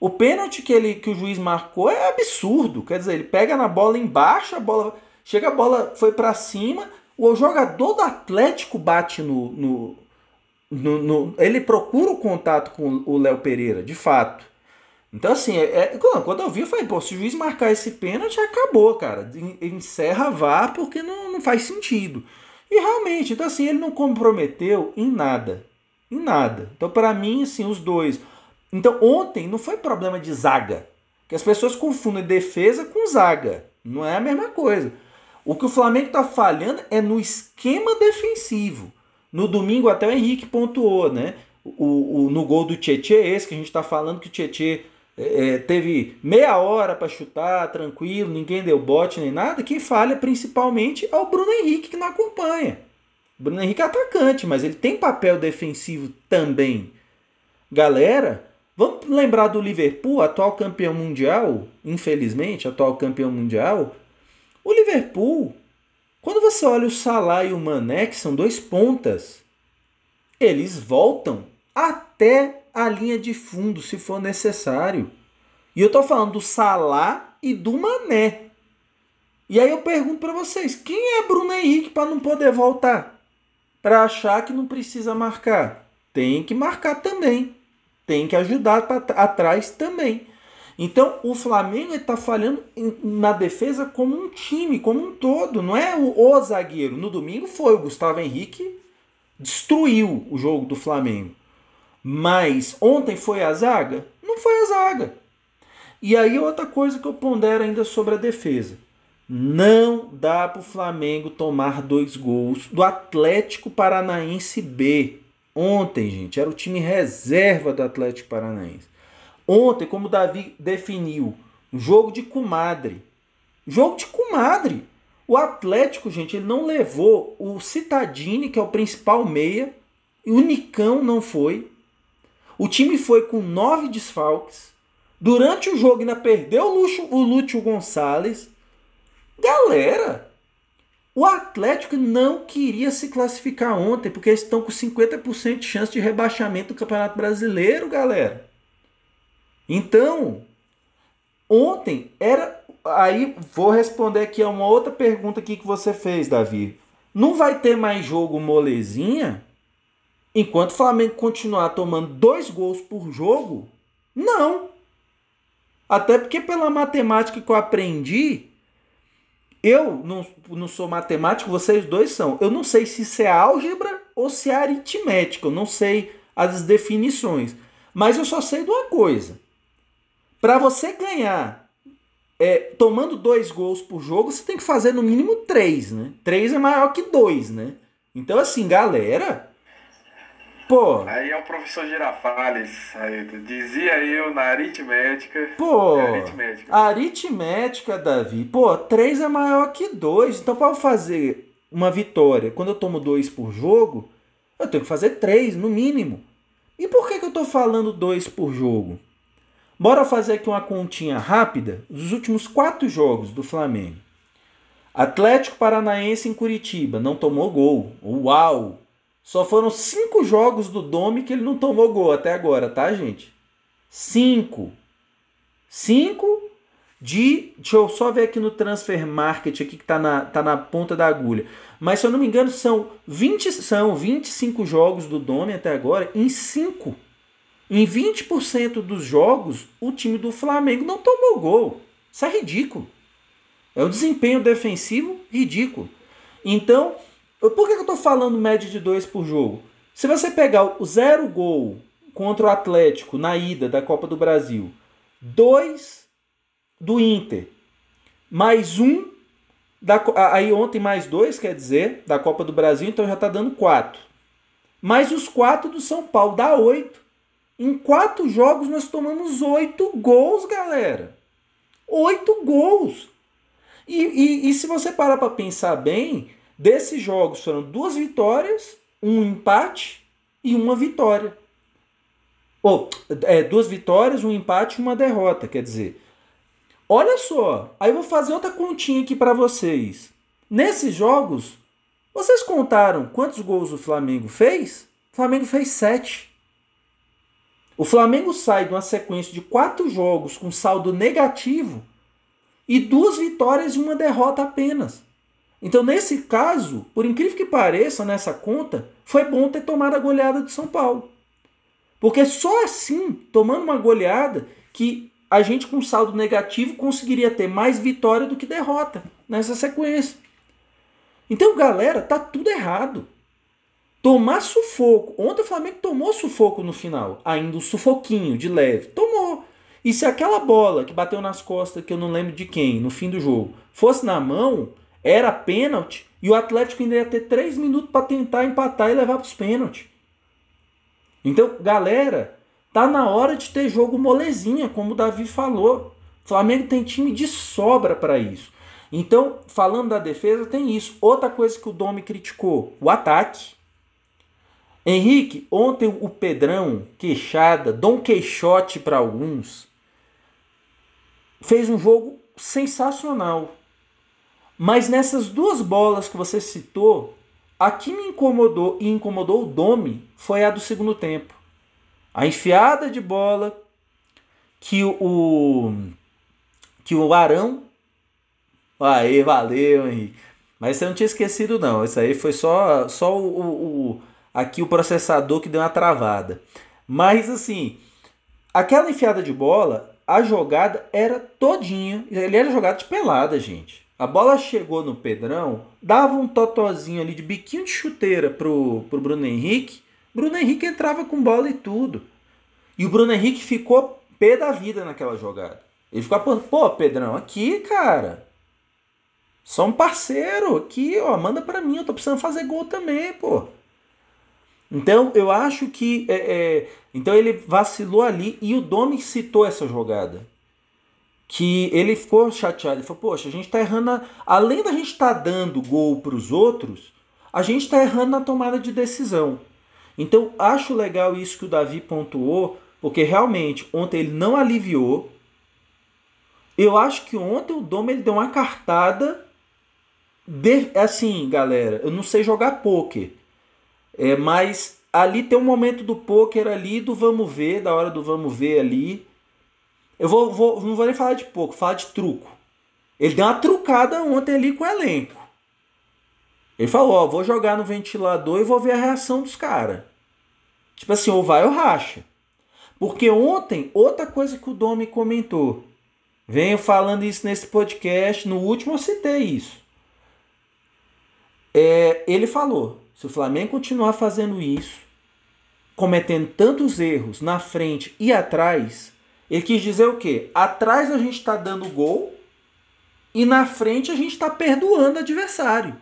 O pênalti que, ele, que o juiz marcou é absurdo. Quer dizer, ele pega na bola embaixo, a bola chega, a bola foi para cima, o jogador do Atlético bate no, no, no, no ele procura o contato com o Léo Pereira, de fato. Então, assim, é, é, quando eu vi, eu falei, pô, se o juiz marcar esse pênalti, acabou, cara. Encerra vá porque não, não faz sentido. E realmente, então assim, ele não comprometeu em nada. Em nada. Então, para mim, assim, os dois. Então, ontem não foi problema de zaga. Que as pessoas confundem defesa com zaga. Não é a mesma coisa. O que o Flamengo está falhando é no esquema defensivo. No domingo até o Henrique pontuou, né? O, o no gol do Tietê, esse que a gente está falando que o Tietê é, é, teve meia hora para chutar, tranquilo, ninguém deu bote nem nada. Quem falha principalmente é o Bruno Henrique que não acompanha. O Bruno Henrique é atacante, mas ele tem papel defensivo também. Galera, vamos lembrar do Liverpool, atual campeão mundial, infelizmente, atual campeão mundial o Liverpool, quando você olha o Salah e o Mané, que são dois pontas, eles voltam até a linha de fundo, se for necessário. E eu estou falando do Salah e do Mané. E aí eu pergunto para vocês, quem é Bruno Henrique para não poder voltar? Para achar que não precisa marcar? Tem que marcar também. Tem que ajudar para atrás também. Então o Flamengo está falhando na defesa como um time, como um todo, não é o, o, zagueiro. No domingo foi o Gustavo Henrique destruiu o jogo do Flamengo. Mas ontem foi a zaga? Não foi a zaga. E aí outra coisa que eu pondero ainda sobre a defesa. Não dá para o Flamengo tomar dois gols do Atlético Paranaense B. Ontem, gente, era o time reserva do Atlético Paranaense. Ontem, como Davi definiu, jogo de comadre. Jogo de comadre. O Atlético, gente, ele não levou o Citadini, que é o principal meia, e o Nicão não foi. O time foi com nove desfalques. Durante o jogo ainda perdeu o o Lúcio Gonçalves. Galera, o Atlético não queria se classificar ontem, porque eles estão com 50% de chance de rebaixamento do Campeonato Brasileiro, galera. Então, ontem era. Aí vou responder aqui a uma outra pergunta aqui que você fez, Davi. Não vai ter mais jogo molezinha enquanto o Flamengo continuar tomando dois gols por jogo? Não. Até porque pela matemática que eu aprendi, eu não, não sou matemático, vocês dois são. Eu não sei se isso é álgebra ou se é aritmética. Eu não sei as definições. Mas eu só sei de uma coisa. Para você ganhar é, tomando dois gols por jogo, você tem que fazer no mínimo três, né? Três é maior que dois, né? Então, assim, galera, Pô. Aí é o professor Girafales, Ailton. Dizia eu na aritmética. Pô. É aritmética. Aritmética, Davi. Pô, 3 é maior que 2. Então, para fazer uma vitória, quando eu tomo 2 por jogo, eu tenho que fazer 3, no mínimo. E por que, que eu tô falando 2 por jogo? Bora fazer aqui uma continha rápida dos últimos quatro jogos do Flamengo. Atlético Paranaense em Curitiba, não tomou gol. Uau! Só foram cinco jogos do Domi que ele não tomou gol até agora, tá, gente? Cinco. Cinco de. Deixa eu só ver aqui no Transfer Market, aqui que tá na, tá na ponta da agulha. Mas se eu não me engano, são 20, são 25 jogos do Domi até agora em 5. Em 20% dos jogos, o time do Flamengo não tomou gol. Isso é ridículo. É um desempenho defensivo ridículo. Então, por que eu estou falando média de dois por jogo? Se você pegar o zero gol contra o Atlético na ida da Copa do Brasil, dois do Inter, mais um, da, aí ontem mais dois, quer dizer, da Copa do Brasil, então já está dando quatro. Mais os quatro do São Paulo, dá oito. Em quatro jogos nós tomamos oito gols, galera. Oito gols. E, e, e se você parar para pensar bem, Desses jogos foram duas vitórias, um empate e uma vitória. Ou, é, duas vitórias, um empate e uma derrota, quer dizer. Olha só, aí eu vou fazer outra continha aqui para vocês. Nesses jogos, vocês contaram quantos gols o Flamengo fez? O Flamengo fez sete. O Flamengo sai de uma sequência de quatro jogos com saldo negativo e duas vitórias e uma derrota apenas. Então, nesse caso, por incrível que pareça, nessa conta, foi bom ter tomado a goleada de São Paulo. Porque só assim, tomando uma goleada, que a gente com saldo negativo conseguiria ter mais vitória do que derrota nessa sequência. Então, galera, tá tudo errado. Tomar sufoco. Ontem o Flamengo tomou sufoco no final. Ainda um sufoquinho de leve. Tomou. E se aquela bola que bateu nas costas, que eu não lembro de quem, no fim do jogo, fosse na mão, era pênalti e o Atlético ainda ia ter três minutos para tentar empatar e levar para os pênaltis. Então, galera, tá na hora de ter jogo molezinha, como o Davi falou. O Flamengo tem time de sobra para isso. Então, falando da defesa, tem isso. Outra coisa que o Domi criticou, o ataque. Henrique, ontem o Pedrão, queixada, Dom Queixote para alguns, fez um jogo sensacional. Mas nessas duas bolas que você citou, a que me incomodou e incomodou o Domi foi a do segundo tempo. A enfiada de bola que o que o Arão Aí, valeu, Henrique. Mas você não tinha esquecido não. Isso aí foi só só o, o aqui o processador que deu uma travada. Mas assim, aquela enfiada de bola, a jogada era todinha, ele era jogado de pelada, gente. A bola chegou no Pedrão, dava um totozinho ali de biquinho de chuteira pro, pro Bruno Henrique. Bruno Henrique entrava com bola e tudo. E o Bruno Henrique ficou pé da vida naquela jogada. Ele ficou falando, pô, Pedrão, aqui, cara. Só um parceiro aqui, ó, manda para mim, eu tô precisando fazer gol também, pô. Então, eu acho que. É, é, então, ele vacilou ali e o Domi citou essa jogada que ele ficou chateado. Ele falou: Poxa, a gente está errando. A... Além da gente estar tá dando gol para os outros, a gente está errando na tomada de decisão. Então, acho legal isso que o Davi pontuou, porque realmente ontem ele não aliviou. Eu acho que ontem o Dom ele deu uma cartada. De, assim, galera, eu não sei jogar poker, é, mas ali tem um momento do poker ali, do vamos ver, da hora do vamos ver ali Eu vou, vou, não vou nem falar de pouco, falar de truco. Ele deu uma trucada ontem ali com o elenco. Ele falou, ó, vou jogar no ventilador e vou ver a reação dos caras. Tipo assim, ou vai ou racha. Porque ontem, outra coisa que o Domi comentou. Venho falando isso nesse podcast, no último eu citei isso. É, ele falou: se o Flamengo continuar fazendo isso, cometendo tantos erros na frente e atrás, ele quis dizer o quê? Atrás a gente está dando gol e na frente a gente está perdoando o adversário.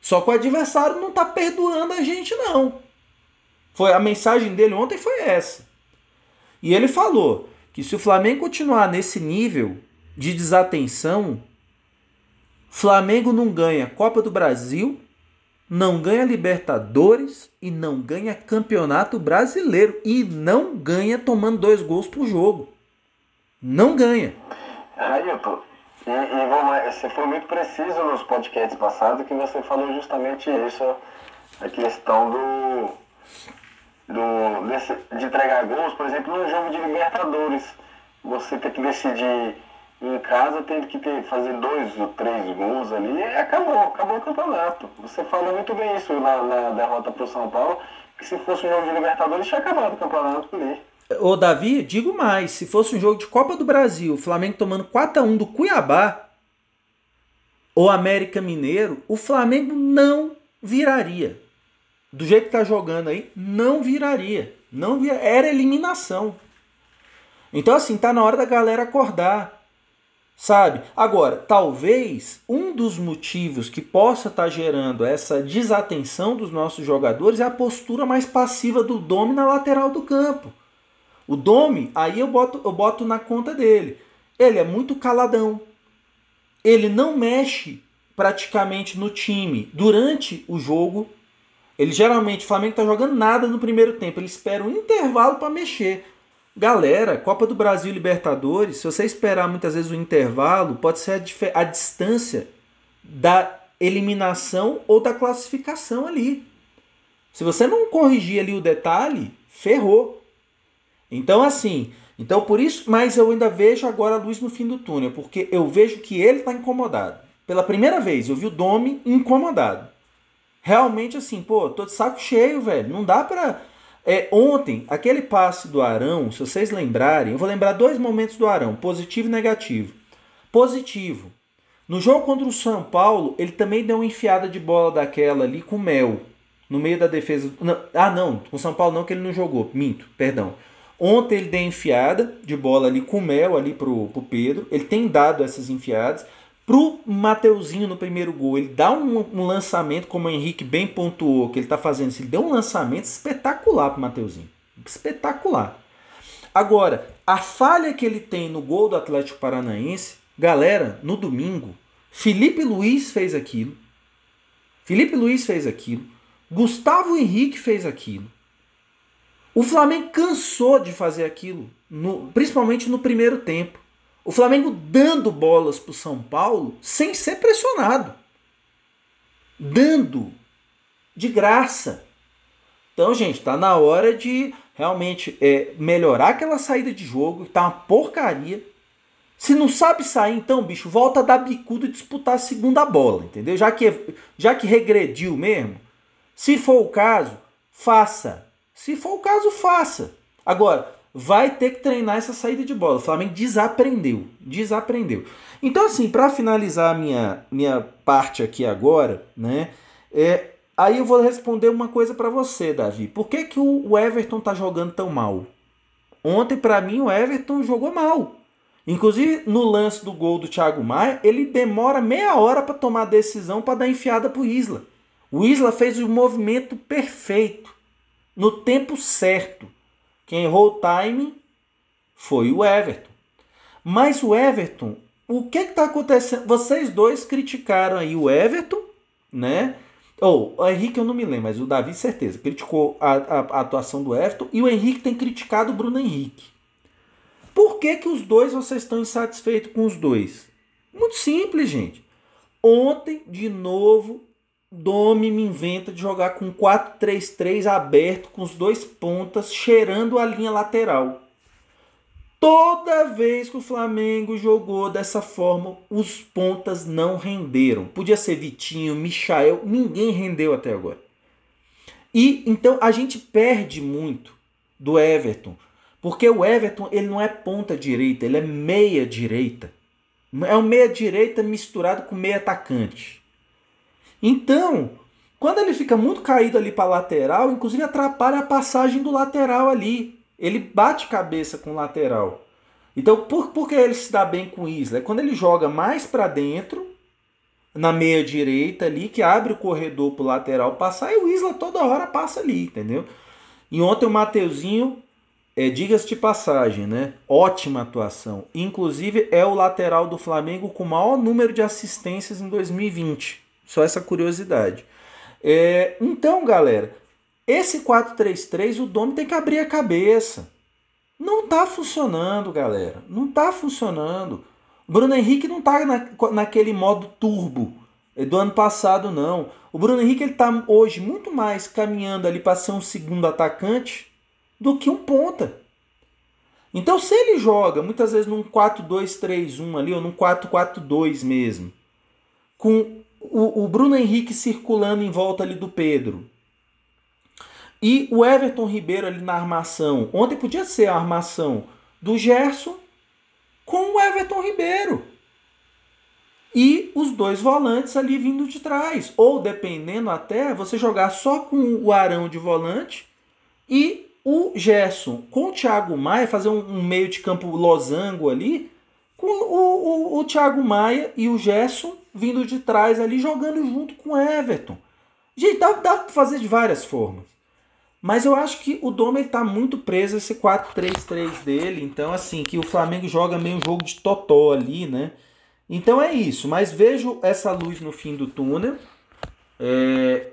Só que o adversário não está perdoando a gente, não. Foi A mensagem dele ontem foi essa. E ele falou que se o Flamengo continuar nesse nível de desatenção, Flamengo não ganha Copa do Brasil, não ganha Libertadores e não ganha Campeonato Brasileiro. E não ganha tomando dois gols por jogo. Não ganha. Ailton, e, e você foi muito preciso nos podcasts passados que você falou justamente isso, a questão do, do desse, de entregar gols, por exemplo, no jogo de Libertadores. Você tem que decidir em casa, tendo que ter, fazer dois ou três gols ali, acabou, acabou o campeonato. Você falou muito bem isso na, na derrota para o São Paulo, que se fosse um jogo de Libertadores, tinha acabado o campeonato ali. Ô Davi, digo mais, se fosse um jogo de Copa do Brasil, o Flamengo tomando 4 a 1 do Cuiabá ou América Mineiro, o Flamengo não viraria. Do jeito que tá jogando aí, não viraria. Não era eliminação. Então assim, tá na hora da galera acordar. Sabe? Agora, talvez um dos motivos que possa estar tá gerando essa desatenção dos nossos jogadores é a postura mais passiva do Domi na lateral do campo. O Domi, aí eu boto, eu boto na conta dele. Ele é muito caladão. Ele não mexe praticamente no time durante o jogo. Ele geralmente, o Flamengo está jogando nada no primeiro tempo. Ele espera um intervalo para mexer. Galera, Copa do Brasil e Libertadores, se você esperar muitas vezes o intervalo, pode ser a, a distância da eliminação ou da classificação ali. Se você não corrigir ali o detalhe, ferrou. Então, assim, então por isso, mas eu ainda vejo agora a luz no fim do túnel, porque eu vejo que ele está incomodado. Pela primeira vez, eu vi o Domi incomodado. Realmente assim, pô, tô de saco cheio, velho. Não dá pra. É, ontem, aquele passe do Arão, se vocês lembrarem, eu vou lembrar dois momentos do Arão, positivo e negativo. Positivo. No jogo contra o São Paulo, ele também deu uma enfiada de bola daquela ali com Mel. No meio da defesa. Não, ah, não, com o São Paulo não, que ele não jogou. Minto, perdão. Ontem ele deu enfiada de bola ali com mel ali pro, pro Pedro. Ele tem dado essas enfiadas. Pro Mateuzinho no primeiro gol, ele dá um, um lançamento, como o Henrique bem pontuou, que ele tá fazendo isso. Ele deu um lançamento espetacular pro Mateuzinho. Espetacular. Agora, a falha que ele tem no gol do Atlético Paranaense, galera, no domingo, Felipe Luiz fez aquilo. Felipe Luiz fez aquilo. Gustavo Henrique fez aquilo. O Flamengo cansou de fazer aquilo, no, principalmente no primeiro tempo. O Flamengo dando bolas para o São Paulo sem ser pressionado. Dando. De graça. Então, gente, tá na hora de realmente é, melhorar aquela saída de jogo, que tá uma porcaria. Se não sabe sair, então, bicho, volta a dar bicudo e disputar a segunda bola, entendeu? Já que, já que regrediu mesmo, se for o caso, faça. Se for o caso, faça. Agora, vai ter que treinar essa saída de bola. O Flamengo desaprendeu. Desaprendeu. Então, assim, para finalizar minha, minha parte aqui agora, né? É, aí eu vou responder uma coisa para você, Davi. Por que, que o Everton tá jogando tão mal? Ontem, para mim, o Everton jogou mal. Inclusive, no lance do gol do Thiago Maia, ele demora meia hora para tomar a decisão para dar enfiada pro Isla. O Isla fez o movimento perfeito no tempo certo. Quem errou o timing foi o Everton. Mas o Everton, o que está acontecendo? Vocês dois criticaram aí o Everton, né? Ou oh, o Henrique eu não me lembro, mas o Davi certeza criticou a, a, a, atuação do Everton e o Henrique tem criticado o Bruno Henrique. Por que, que os dois vocês estão insatisfeitos com os dois? Muito simples, gente. Ontem, de novo, Domi me inventa de jogar com 4-3-3 aberto, com os dois pontas, cheirando a linha lateral. Toda vez que o Flamengo jogou dessa forma, os pontas não renderam. Podia ser Vitinho, Michael, ninguém rendeu até agora. E então a gente perde muito do Everton, porque o Everton ele não é ponta direita, ele é meia direita. É um meia direita misturado com meia atacante. Então, quando ele fica muito caído ali para lateral, inclusive atrapalha a passagem do lateral ali. Ele bate cabeça com o lateral. Então, por, por que ele se dá bem com o Isla? É quando ele joga mais para dentro, na meia direita ali, que abre o corredor para o lateral passar, e o Isla toda hora passa ali, entendeu? E ontem o Mateuzinho, é, diga-se de passagem, né? Ótima atuação. Inclusive, é o lateral do Flamengo com o maior número de assistências em 2020. Só essa curiosidade. É, então, galera, esse 4-3-3, o Domi tem que abrir a cabeça. Não tá funcionando, galera. Não tá funcionando. Bruno Henrique não tá na, naquele modo turbo do ano passado, não. O Bruno Henrique ele tá hoje muito mais caminhando ali para ser um segundo atacante do que um ponta. Então, se ele joga muitas vezes num 4-2-3-1 ali, ou num 4-4-2 mesmo, com o, o Bruno Henrique circulando em volta ali do Pedro, e o Everton Ribeiro ali na armação. Ontem podia ser a armação do Gerson com o Everton Ribeiro. E os dois volantes ali vindo de trás. Ou dependendo até, você jogar só com o Arão de volante e o Gerson com o Thiago Maia, fazer um, meio de campo losango ali, com o, o, o Thiago Maia e o Gerson vindo de trás ali, jogando junto com o Everton. Gente, dá, dá para fazer de várias formas. Mas eu acho que o Dome está muito preso esse 4-3-3 dele. Então, assim, que o Flamengo joga meio jogo de totó ali, né? Então é isso. Mas vejo essa luz no fim do túnel. É,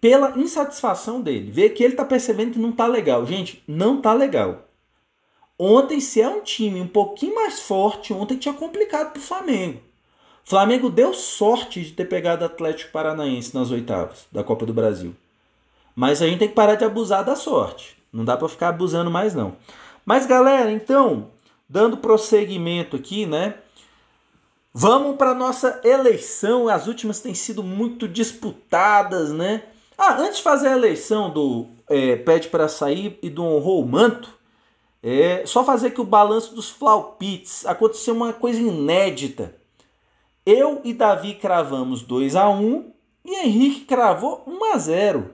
pela insatisfação dele. Ver que ele está percebendo que não está legal. Gente, não está legal. Ontem, se é um time um pouquinho mais forte, ontem tinha complicado para o Flamengo. Flamengo deu sorte de ter pegado Atlético Paranaense nas oitavas da Copa do Brasil. Mas a gente tem que parar de abusar da sorte. Não dá para ficar abusando mais não. Mas galera, então, dando prosseguimento aqui, né? Vamos para nossa eleição. As últimas têm sido muito disputadas, né? Ah, antes de fazer a eleição do é, Pede para Sair e do Honrou o Manto, é só fazer aqui o balanço dos Flaupits. Aconteceu uma coisa inédita. Eu e Davi cravamos 2 a 1 e Henrique cravou 1 a 0.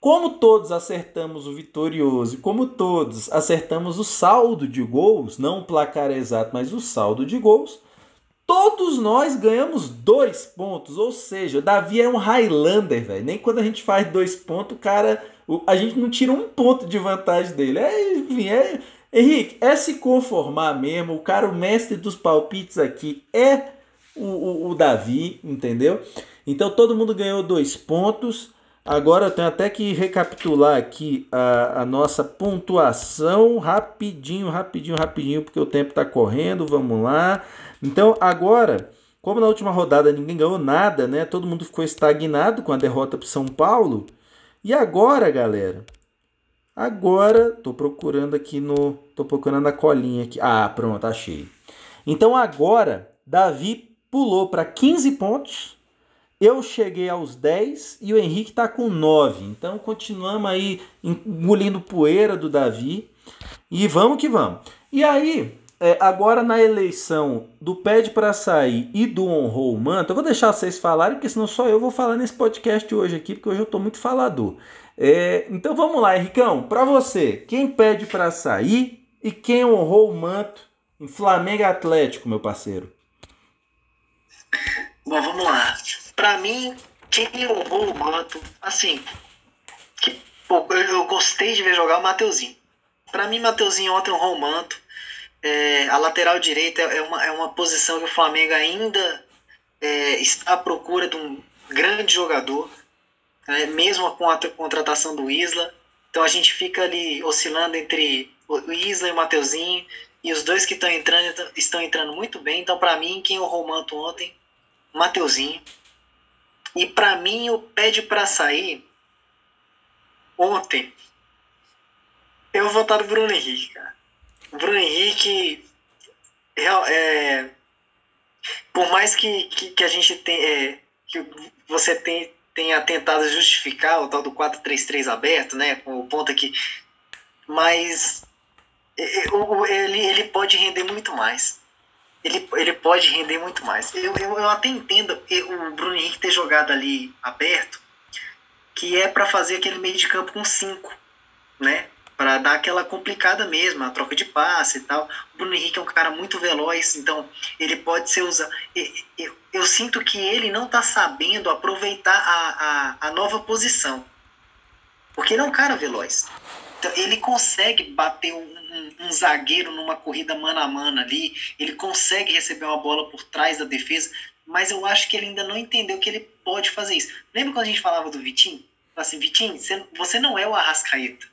Como todos acertamos o vitorioso, como todos acertamos o saldo de gols, não o placar exato, mas o saldo de gols, todos nós ganhamos dois pontos. Ou seja, Davi é um Highlander, velho. Nem quando a gente faz dois pontos, o cara. A gente não tira um ponto de vantagem dele. É, enfim, é. Henrique, é se conformar mesmo. O cara, o mestre dos palpites aqui é o, o, o Davi, entendeu? Então todo mundo ganhou dois pontos. Agora eu tenho até que recapitular aqui a, a nossa pontuação rapidinho, rapidinho, rapidinho, porque o tempo está correndo. Vamos lá. Então agora, como na última rodada ninguém ganhou nada, né? Todo mundo ficou estagnado com a derrota para São Paulo. E agora, galera? Agora, tô procurando aqui no, tô procurando a colinha aqui. Ah, pronto, achei. Então agora, Davi pulou para 15 pontos eu cheguei aos 10 e o Henrique está com 9. Então continuamos aí engolindo poeira do Davi. E vamos que vamos. E aí, é, agora na eleição do Pede para Sair e do Honrou o Manto, eu vou deixar vocês falarem, porque senão só eu vou falar nesse podcast hoje aqui, porque hoje eu estou muito falador. É, então vamos lá, Henricão, para você, quem pede para sair e quem honrou o manto em Flamengo Atlético, meu parceiro? Bom, vamos lá. Para mim, quem honrou o manto, assim, que, pô, eu, eu, gostei de ver jogar o Mateuzinho. Para mim, Mateuzinho ontem honrou o manto. É, a lateral direita é uma, é uma posição que o Flamengo ainda é, está à procura de um grande jogador, né, mesmo com a contratação do Isla. Então a gente fica ali oscilando entre o Isla e o Mateuzinho. E os dois que estão entrando estão entrando muito bem. Então, para mim, quem honrou o manto ontem, Mateuzinho. E para mim, o pede para sair ontem. Eu vou votar no Bruno Henrique, cara. O Bruno Henrique, é, por mais que, que, que a gente tenha, é, que você tem, tenha tentado justificar o tal do 4-3-3 aberto, né, com o ponto aqui, mas ele, ele pode render muito mais. Ele, ele pode render muito mais. Eu, eu, eu até entendo o Bruno Henrique ter jogado ali aberto, que é para fazer aquele meio de campo com cinco, né? Para dar aquela complicada mesmo, a troca de passe e tal. O Bruno Henrique é um cara muito veloz, então ele pode ser usado. Eu, eu, eu sinto que ele não está sabendo aproveitar a, a, a nova posição. Porque ele é um cara veloz. Então, ele consegue bater um, um, um, zagueiro numa corrida mano a mano ali, ele consegue receber uma bola por trás da defesa, mas eu acho que ele ainda não entendeu que ele pode fazer isso. Lembra quando a gente falava do Vitinho? Assim, Vitinho, você, não é o Arrascaeta.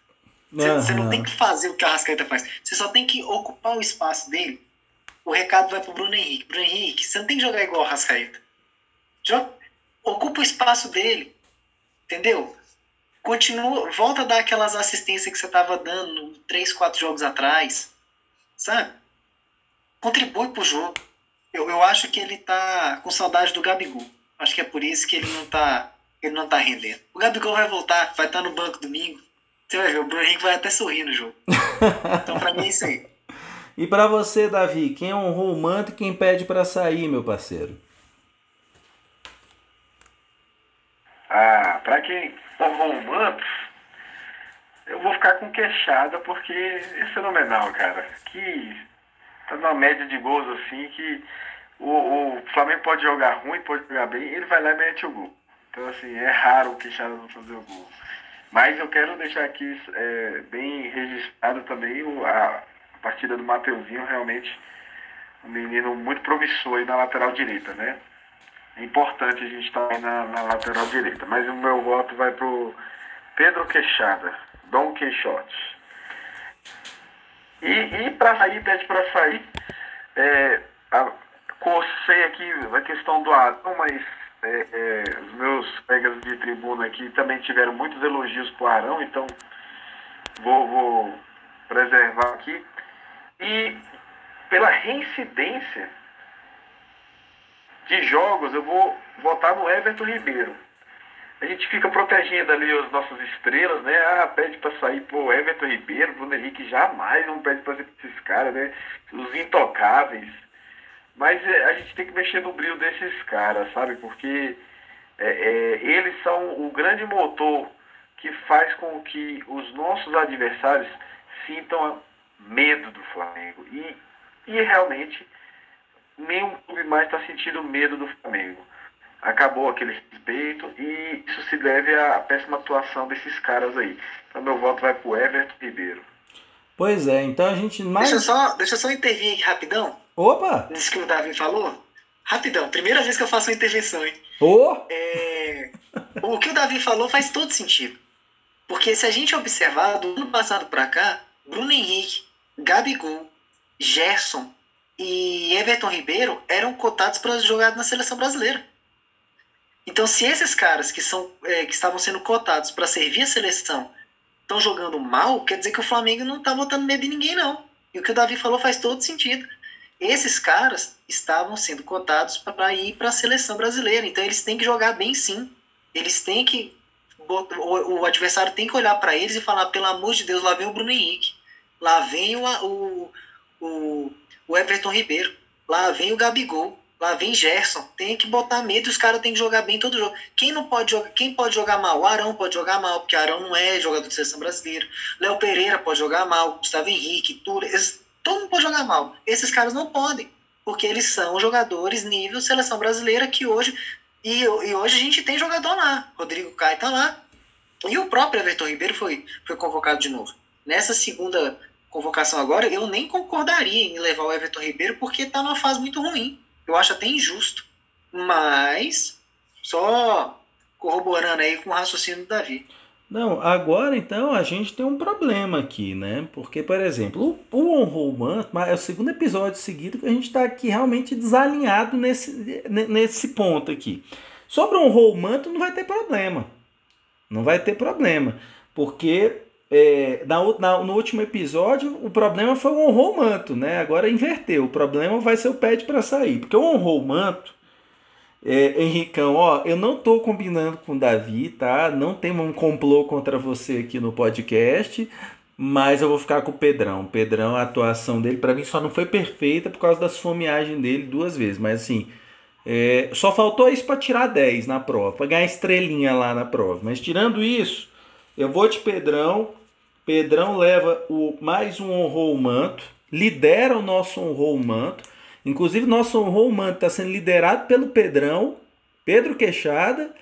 Você, uhum. você não tem que fazer o que o Arrascaeta faz. Você só tem que ocupar o espaço dele. O recado vai pro Bruno Henrique. Bruno Henrique, você não tem que jogar igual o Arrascaeta. Joga, ocupa o espaço dele. Entendeu? Continua, volta a dar aquelas assistências que você estava dando três, quatro jogos atrás, sabe? Contribui pro jogo. Eu, eu acho que ele tá com saudade do Gabigol. Acho que é por isso que ele não tá, ele não tá rendendo. O Gabigol vai voltar, vai estar tá no banco domingo. Você vai ver, o Bruno Henrique vai até sorrir no jogo. Então, pra mim é isso aí. E para você, Davi, quem honrou o manto e quem pede para sair, meu parceiro? Ah, para quem o manto, eu vou ficar com queixada porque é fenomenal, cara. Que tá numa média de gols assim que o, o Flamengo pode jogar ruim, pode jogar bem, ele vai lá e mete o gol. Então assim, é raro o queixada não fazer o gol. Mas eu quero deixar aqui é, bem registrado também o, a partida do Mateuzinho, realmente um menino muito promissor aí na lateral direita, né? É importante a gente estar tá na, na, lateral direita. Mas o meu voto vai pro Pedro Queixada, Dom Queixote. E, e para sair, pede para sair. É, a, cocei aqui a questão do Arão, mas é, é, os meus colegas de tribuna aqui também tiveram muitos elogios pro Arão, então vou, vou preservar aqui. E pela reincidência de jogos, eu vou votar no Everton Ribeiro. A gente fica protegendo ali as nossas estrelas, né? Ah, pede para sair pro Everton Ribeiro, Bruno Henrique jamais não pede para esses caras, né? Os intocáveis. Mas é, a gente tem que mexer no brilho desses caras, sabe? Porque é, é, eles são o grande motor que faz com que os nossos adversários sintam medo do Flamengo. E, e realmente nenhum clube mais está sentindo medo do Flamengo. Acabou aquele respeito e isso se deve à péssima atuação desses caras aí. Então meu voto vai pro Everton Ribeiro. Pois é, então a gente mais. Deixa eu só, deixa eu só intervir aqui rapidão. Opa! Nisso que o Davi falou. Rapidão, primeira vez que eu faço uma intervenção, hein? Oh. É... o que o Davi falou faz todo sentido. Porque se a gente observar, do ano passado para cá, Bruno Henrique, Gabigol, Gerson, e Everton Ribeiro eram cotados para jogar na seleção brasileira. Então, se esses caras que, são, é, que estavam sendo cotados para servir a seleção estão jogando mal, quer dizer que o Flamengo não está botando medo em ninguém, não. E o que o Davi falou faz todo sentido. Esses caras estavam sendo cotados para ir para a seleção brasileira. Então, eles têm que jogar bem, sim. Eles têm que. O, o adversário tem que olhar para eles e falar: pelo amor de Deus, lá vem o Bruno Henrique. Lá vem o, o, o o Everton Ribeiro. Lá vem o Gabigol. Lá vem Gerson. Tem que botar medo os caras têm que jogar bem todo jogo. Quem não pode jogar, quem pode jogar mal? O Arão pode jogar mal, porque Arão não é jogador de seleção brasileira. Léo Pereira pode jogar mal, Gustavo Henrique, Tura, todo mundo pode jogar mal. Esses caras não podem, porque eles são jogadores nível seleção brasileira que hoje e, e hoje a gente tem jogador lá. Rodrigo Caio tá lá. E o próprio Everton Ribeiro foi, foi convocado de novo. Nessa segunda convocação agora, eu nem concordaria em levar o Everton Ribeiro porque está numa fase muito ruim. Eu acho até injusto. Mas, só corroborando aí com o raciocínio do Davi. Não, agora então a gente tem um problema aqui, né? Porque, por exemplo, o, o On é o segundo episódio seguido que a gente está aqui realmente desalinhado nesse, nesse ponto aqui. Sobre o On não vai ter problema. Não vai ter problema. Porque é, na, na, no último episódio, o problema foi o honrou o manto, né? Agora inverteu. O problema vai ser o pede para sair. Porque o honrou o manto, é, Henricão, ó, eu não tô combinando com o Davi, tá? Não tem um complô contra você aqui no podcast, mas eu vou ficar com o Pedrão. O Pedrão, a atuação dele, para mim, só não foi perfeita por causa das fomeagens dele duas vezes. Mas assim, é, só faltou isso para tirar 10 na prova, para ganhar estrelinha lá na prova. Mas tirando isso, eu vou de Pedrão. Pedrão leva o mais um honrou o manto, lidera o nosso honrou o manto. Inclusive, nosso honrou o manto está sendo liderado pelo Pedrão, Pedro Queixada,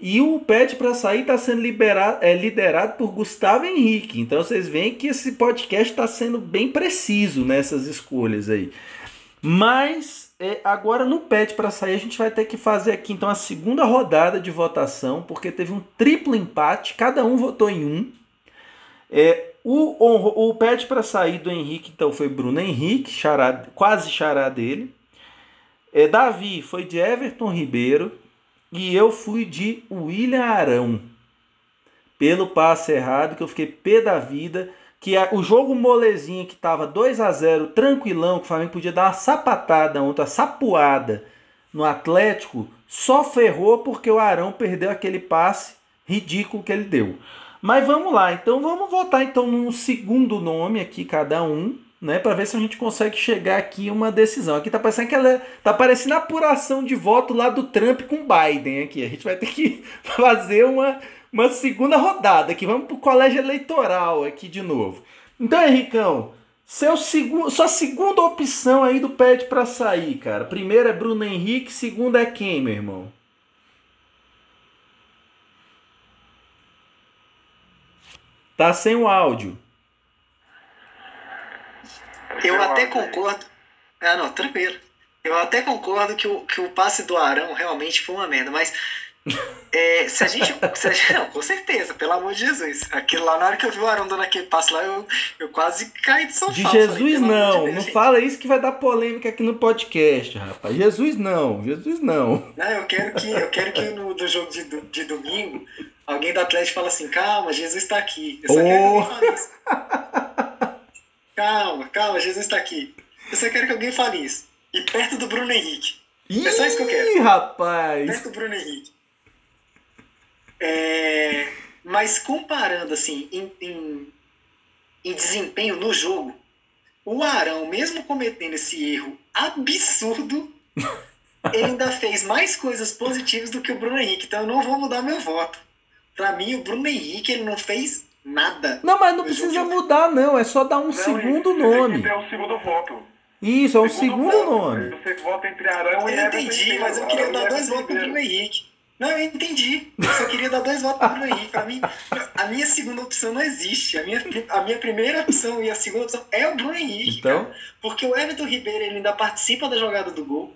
e o pede para sair está sendo liberado, é, liderado por Gustavo Henrique. Então vocês veem que esse podcast está sendo bem preciso nessas escolhas aí. Mas é, agora no pede para sair a gente vai ter que fazer aqui então a segunda rodada de votação, porque teve um triplo empate, cada um votou em um. É, o, o, o pede para sair do Henrique, então, foi Bruno Henrique, xará, quase xará dele. É, Davi foi de Everton Ribeiro. E eu fui de William Arão. Pelo passe errado, que eu fiquei pé da vida. Que a, o jogo molezinho que tava 2 a 0 tranquilão, que o Flamengo podia dar uma sapatada ontem, uma sapuada no Atlético, só ferrou porque o Arão perdeu aquele passe ridículo que ele deu. Mas vamos lá, então vamos votar então num segundo nome aqui cada um, né, para ver se a gente consegue chegar aqui uma decisão. Aqui tá parecendo que ela tá parecendo a apuração de voto lá do Trump com Biden aqui. A gente vai ter que fazer uma, uma segunda rodada aqui. Vamos pro colégio eleitoral aqui de novo. Então, Henricão, seu sua segunda opção aí do pede para sair, cara. Primeiro é Bruno Henrique, segundo é quem, meu irmão? Tá sem o áudio. Eu até concordo. Ah, não, tranquilo. Eu até concordo que o, que o passe do Arão realmente foi uma merda, mas é, se, a gente, se a gente. Não, com certeza, pelo amor de Jesus. Aquilo lá, na hora que eu vi o Arão dando aquele passe lá, eu, eu quase caí de São De Jesus falei, não, de não fala isso que vai dar polêmica aqui no podcast, rapaz. Jesus não, Jesus não. Não, eu quero que, eu quero que no do jogo de, de domingo alguém do Atlético fala assim, calma, Jesus está aqui. Eu só oh. quero que alguém fale isso. calma, calma, Jesus está aqui. Eu só quero que alguém fale isso. E perto do Bruno Henrique. Ih, é só isso que eu quero. rapaz! Perto do Bruno Henrique. É, mas comparando assim, em, em, em desempenho no jogo, o Arão, mesmo cometendo esse erro absurdo, ele ainda fez mais coisas positivas do que o Bruno Henrique. Então eu não vou mudar meu voto. Pra mim, o Bruno Henrique, ele não fez nada. Não, mas não precisa jogo. mudar, não. É só dar um não, segundo ele, nome. Ele é o segundo voto. Isso, é um segundo, segundo nome. Você vota entre Arão eu e Eu entendi, mas eu queria dar dois votos pro Bruno Henrique. Não, eu entendi. Eu só queria dar dois votos pro Bruno Henrique. Pra mim, a minha segunda opção não existe. A minha, a minha primeira opção e a segunda opção é o Bruno Henrique. Então? Cara. Porque o Everton Ribeiro ele ainda participa da jogada do gol.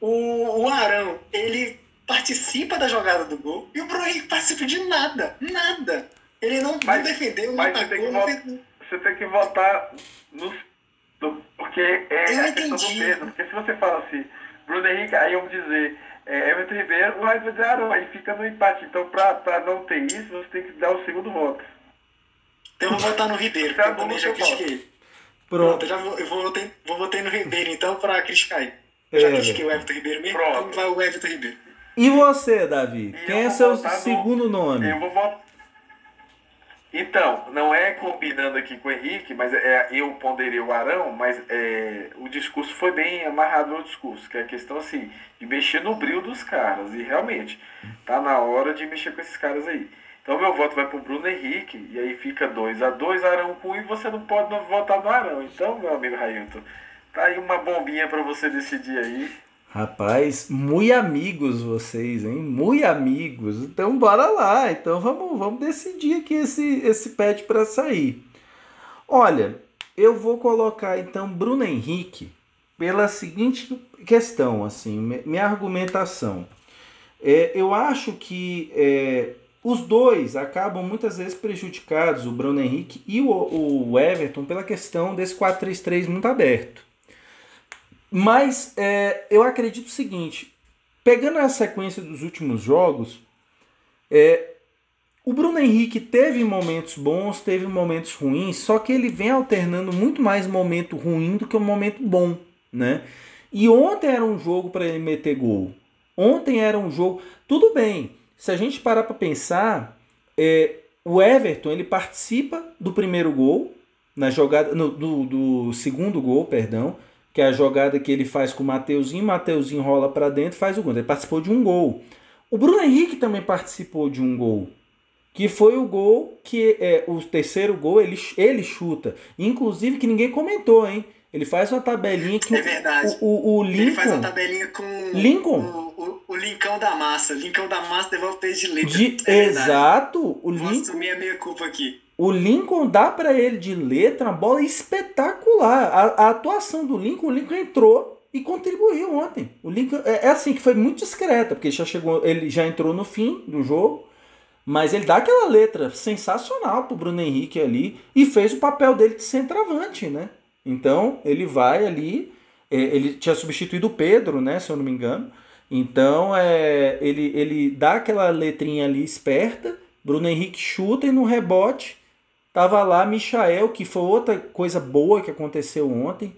O, o Arão, ele participa da jogada do gol e o Bruno Henrique participa de nada. Nada. Ele não, mas, não defendeu, não atacou. Não fez... Você tem que votar no. no porque é eu a entendi. questão do peso. Porque se você fala assim, Bruno Henrique, aí eu vou dizer é, Everton Ribeiro, mas vai dizer Arão, aí fica no empate. Então, pra, pra não ter isso, você tem que dar o segundo voto. Então eu vou votar no Ribeiro, porque eu também já critiquei. Pronto, Pronto eu, já vou, eu vou, votar, vou votar no Ribeiro, então, pra criticar ele. Eu já é. critiquei o Everton Ribeiro mesmo, Pronto. então vai o Everton Ribeiro. E você, Davi? E Quem é seu segundo no... nome? Eu vou votar. Então, não é combinando aqui com o Henrique, mas é, eu ponderei o Arão, mas é, o discurso foi bem amarrado no discurso, que é a questão assim, de mexer no brilho dos caras. E realmente, tá na hora de mexer com esses caras aí. Então meu voto vai pro Bruno Henrique, e aí fica 2 a 2 Arão com e você não pode votar no Arão. Então, meu amigo Railton, tá aí uma bombinha para você decidir aí. Rapaz, muito amigos vocês, hein? Muito amigos. Então bora lá. Então vamos, vamos decidir aqui esse esse pet para sair. Olha, eu vou colocar então Bruno Henrique pela seguinte questão, assim, minha argumentação. É, eu acho que é, os dois acabam muitas vezes prejudicados, o Bruno Henrique e o, o Everton, pela questão desse 4-3-3 muito aberto. Mas é, eu acredito o seguinte: pegando a sequência dos últimos jogos, é, O Bruno Henrique teve momentos bons, teve momentos ruins, só que ele vem alternando muito mais momento ruim do que um momento bom, né? E ontem era um jogo para ele meter gol. Ontem era um jogo. Tudo bem, se a gente parar para pensar, é, o Everton ele participa do primeiro gol, na jogada no, do, do segundo gol, perdão, que é a jogada que ele faz com o Mateuzinho, Mateuzinho rola para dentro e faz o gol. Ele participou de um gol. O Bruno Henrique também participou de um gol, que foi o gol que é o terceiro gol ele, ele chuta, inclusive que ninguém comentou, hein? Ele faz uma tabelinha que é verdade. O, o, o Lincoln. Ele faz uma tabelinha com Lincoln. O, o, o Lincão da massa. Lincão da massa devolve três de letra. De, é exato. O Lincoln. assumir a minha culpa aqui. O Lincoln dá para ele de letra uma bola espetacular. A, a, atuação do Lincoln, o Lincoln entrou e contribuiu ontem. O Lincoln é, é assim que foi muito discreta, porque já chegou, ele já entrou no fim do jogo, mas ele dá aquela letra sensacional pro Bruno Henrique ali e fez o papel dele de centroavante, né? Então ele vai ali, é, ele tinha substituído o Pedro, né, se eu não me engano. Então é, ele, ele dá aquela letrinha ali esperta, Bruno Henrique chuta e no rebote tava lá Michael, que foi outra coisa boa que aconteceu ontem.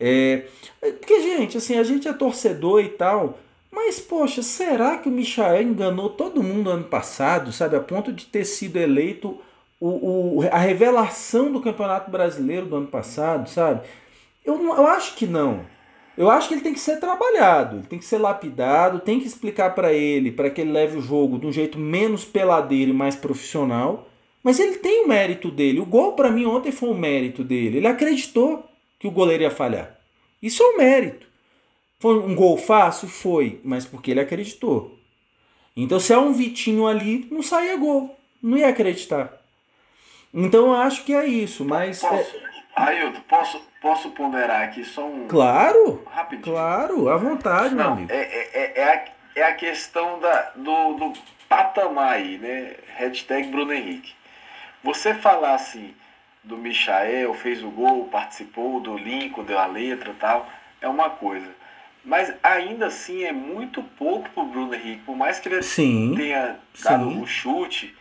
É, porque, gente, assim, a gente é torcedor e tal, mas, poxa, será que o Michael enganou todo mundo ano passado, sabe? A ponto de ter sido eleito o, o, a revelação do Campeonato Brasileiro do ano passado, sabe? Eu, eu acho que não. Eu acho que ele tem que ser trabalhado, ele tem que ser lapidado, tem que explicar para ele, para que ele leve o jogo de um jeito menos peladeiro e mais profissional. Mas ele tem o mérito dele. O gol para mim ontem foi um mérito dele. Ele acreditou que o goleiro ia falhar. Isso é um mérito. Foi um gol fácil? Foi, mas porque ele acreditou. Então se é um Vitinho ali, não saía gol. Não ia acreditar. Então eu acho que é isso, mas. Posso, é... Ailton, posso, posso ponderar aqui só um. Claro! Rapidinho. Claro, à vontade, Não, meu amigo. É, é, é, é, a, é a questão da, do, do patamar aí, né? Hashtag Bruno Henrique. Você falar assim do Michael, fez o gol, participou do Lincoln, deu a letra e tal, é uma coisa. Mas ainda assim é muito pouco pro Bruno Henrique. Por mais que ele Sim, tenha dado o chute,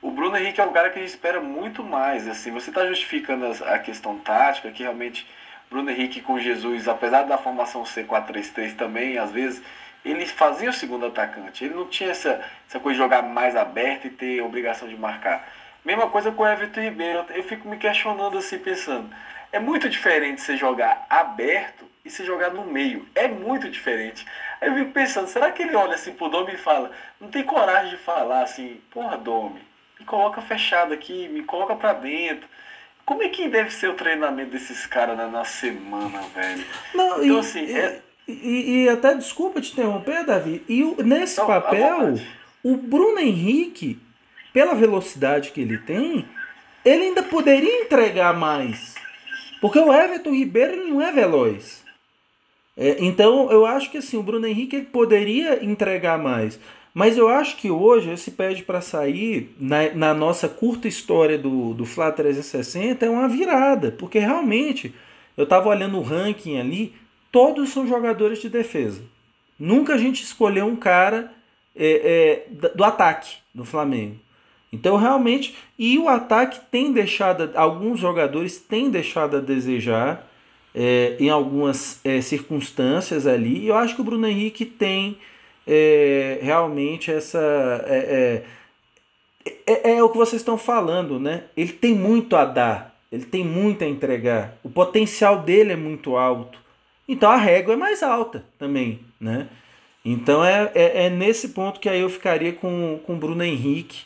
o Bruno Henrique é um cara que a gente espera muito mais. Assim, você está justificando a questão tática, que realmente Bruno Henrique com Jesus, apesar da formação ser 4-3-3 também, às vezes, ele fazia o segundo atacante. Ele não tinha essa, essa coisa de jogar mais aberto e ter a obrigação de marcar. Mesma coisa com o Everton Ribeiro. Eu fico me questionando assim, pensando. É muito diferente você jogar aberto e você jogar no meio. É muito diferente. Aí eu fico pensando, será que ele olha assim pro Domi e fala, não tem coragem de falar assim, porra, Domi, me coloca fechado aqui, me coloca pra dentro. Como é que deve ser o treinamento desses caras na, na semana, velho? Não, Então, e, assim, e, é- e- e até desculpa te interromper, Davi. E o- nesse Não, papel, o Bruno Henrique, pela velocidade que ele tem, ele ainda poderia entregar mais. Porque o Everton Ribeiro não é veloz. É, então eu acho que assim, o Bruno Henrique ele poderia entregar mais. Mas eu acho que hoje esse pede para sair, na, na nossa curta história do, do Fla 360, é uma virada. Porque realmente, eu estava olhando o ranking ali, todos são jogadores de defesa. Nunca a gente escolheu um cara é, é, do ataque do Flamengo. Então realmente, e o ataque tem deixado, alguns jogadores têm deixado a desejar é, em algumas é, circunstâncias ali. E eu acho que o Bruno Henrique tem é, realmente essa. É, é, é- é o que vocês estão falando, né? Ele tem muito a dar, ele tem muito a entregar. O potencial dele é muito alto. Então a régua é mais alta também, né? Então é, é, é nesse ponto que aí eu ficaria com com o Bruno Henrique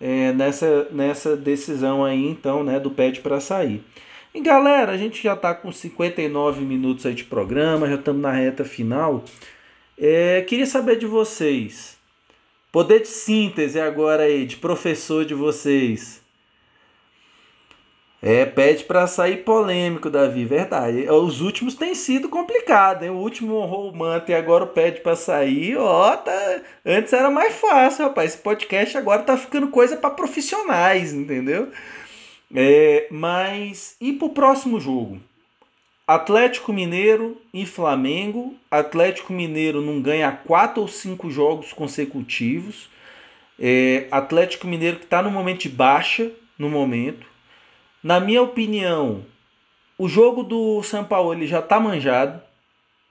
é, nessa, nessa decisão aí, então, né, do pede para sair. E galera, a gente já está com 59 minutos aí de programa, já estamos na reta final. É, queria saber de vocês. Poder de síntese agora aí, de professor de vocês. É, pede para sair polêmico, Davi, verdade. Os últimos têm sido complicado, hein? O último honrou o manto e agora o pede para sair. Ó, tá... antes era mais fácil, rapaz. Esse podcast agora tá ficando coisa para profissionais, entendeu? É, mas e pro próximo jogo? Atlético Mineiro e Flamengo. Atlético Mineiro não ganha quatro ou cinco jogos consecutivos. É, Atlético Mineiro que está no momento de baixa, no momento. Na minha opinião, o jogo do São Paulo ele já está manjado.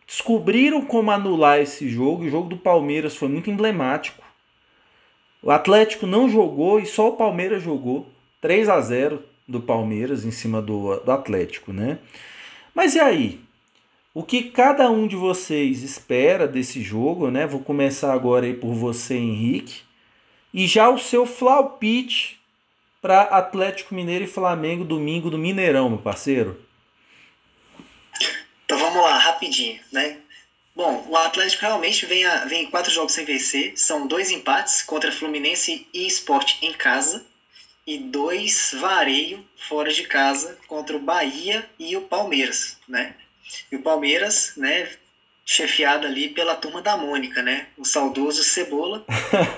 Descobriram como anular esse jogo. O jogo do Palmeiras foi muito emblemático. O Atlético não jogou e só o Palmeiras jogou. 3 a 0 do Palmeiras em cima do, do Atlético, né? Mas e aí? O que cada um de vocês espera desse jogo, né? Vou começar agora aí por você, Henrique. E já o seu flaupite para Atlético Mineiro e Flamengo domingo do Mineirão, meu parceiro. Então vamos lá, rapidinho, né? Bom, o Atlético realmente vem, a, vem quatro jogos sem vencer. São dois empates contra Fluminense e Sport em casa. E dois vareio fora de casa contra o Bahia e o Palmeiras, né? E o Palmeiras, né, chefiado ali pela turma da Mônica, né? O saudoso Cebola,